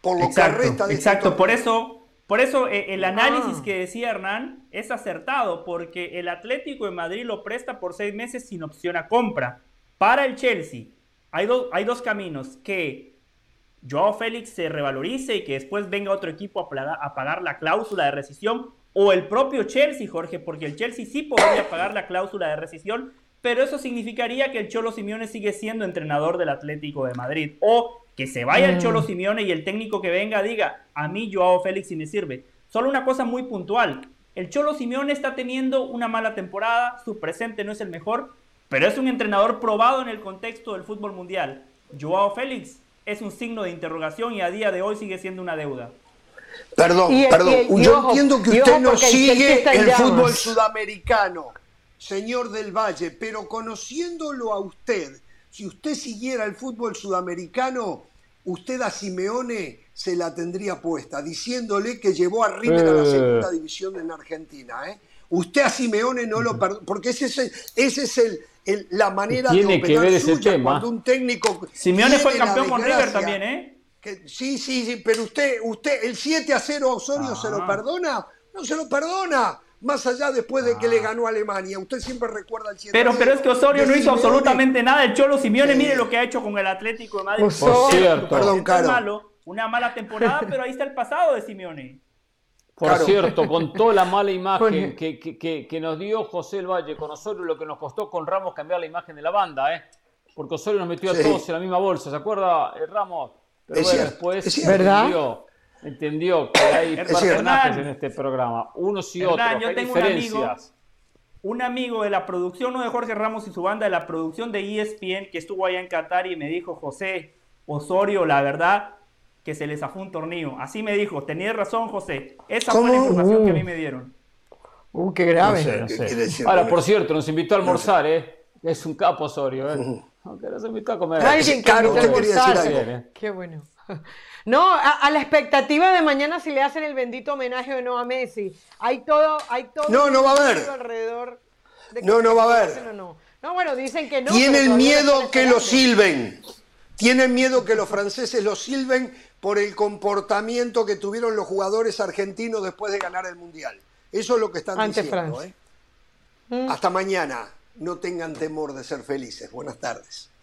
Speaker 5: Por lo exacto, que resta de este Exacto, por eso, por eso eh, el análisis ah. que decía Hernán es acertado, porque el Atlético de Madrid lo presta por seis meses sin opción a compra. Para el Chelsea, hay, hay dos caminos, que Joao Félix se revalorice y que después venga otro equipo a, a pagar la cláusula de rescisión o el propio Chelsea, Jorge, porque el Chelsea sí podría pagar la cláusula de rescisión, pero eso significaría que el Cholo Simeone sigue siendo entrenador del Atlético de Madrid, o que se vaya el Cholo mm. Simeone y el técnico que venga diga, a mí Joao Félix sí me sirve. Solo una cosa muy puntual. El Cholo Simeone está teniendo una mala temporada, su presente no es el mejor, pero es un entrenador probado en el contexto del fútbol mundial. Joao Félix es un signo de interrogación y a día de hoy sigue siendo una deuda.
Speaker 1: Perdón, perdón. Yo entiendo que usted no sigue el, fútbol sudamericano, señor del Valle, pero conociéndolo a usted, si usted siguiera el fútbol sudamericano, usted a Simeone se la tendría puesta, diciéndole que llevó a River a la eh. segunda división en Argentina. ¿eh? Usted a Simeone no lo perdona, porque ese es, el, ese es el, la manera
Speaker 2: de operar que ver suya, tema.
Speaker 1: cuando un técnico...
Speaker 5: Simeone fue campeón con River también, ¿eh?
Speaker 1: Sí, sí, sí, pero usted, usted, el 7 a 0 a Osorio se lo ah. perdona, no se lo perdona. Más allá después de que le ah. ganó a Alemania. Usted siempre recuerda el 7
Speaker 5: pero, a 0 Pero es que Osorio no hizo absolutamente nada. El Cholo Simeone, mire lo que ha hecho con el Atlético de Madrid.
Speaker 2: Por cierto.
Speaker 1: Perdón, Caro.
Speaker 5: Malo, una mala temporada, pero ahí está el pasado de Simeone.
Speaker 2: Por cierto, con toda la mala imagen que, que, que, nos dio José el Valle con Osorio, lo que nos costó con Ramos cambiar la imagen de la banda, ¿eh? Porque Osorio nos metió a todos en la misma bolsa, ¿se acuerda, eh, Ramos? Pero bueno, después entendió, entendió, que hay personajes en este programa, unos y otros, yo tengo diferencias.
Speaker 5: Un amigo, un amigo de la producción, no de Jorge Ramos y su banda, de la producción de ESPN, que estuvo allá en Qatar y me dijo, José Osorio, la verdad, que se les zafó un tornillo. Así me dijo, tenías razón, José. Esa fue la información que a mí me dieron.
Speaker 3: Uh, qué grave.
Speaker 2: Ahora, por cierto, nos invitó a almorzar, ¿eh? Es un capo Osorio, ¿eh? Aunque nos invitó a comer.
Speaker 3: Que claro, usted quería decir algo. ¿eh? Qué bueno. <laughs> No, a, la expectativa de mañana si le hacen el bendito homenaje o no a Messi. Hay todo, hay todo.
Speaker 1: No, no va a haber.
Speaker 3: Alrededor
Speaker 1: de no, no va a haber.
Speaker 3: No, no. bueno, dicen que no.
Speaker 1: Tienen miedo que lo silben. Tienen miedo que los franceses lo silben por el comportamiento que tuvieron los jugadores argentinos después de ganar el Mundial. Eso es lo que están diciendo. ¿eh? Mm. Hasta mañana. No tengan temor de ser felices. Buenas tardes.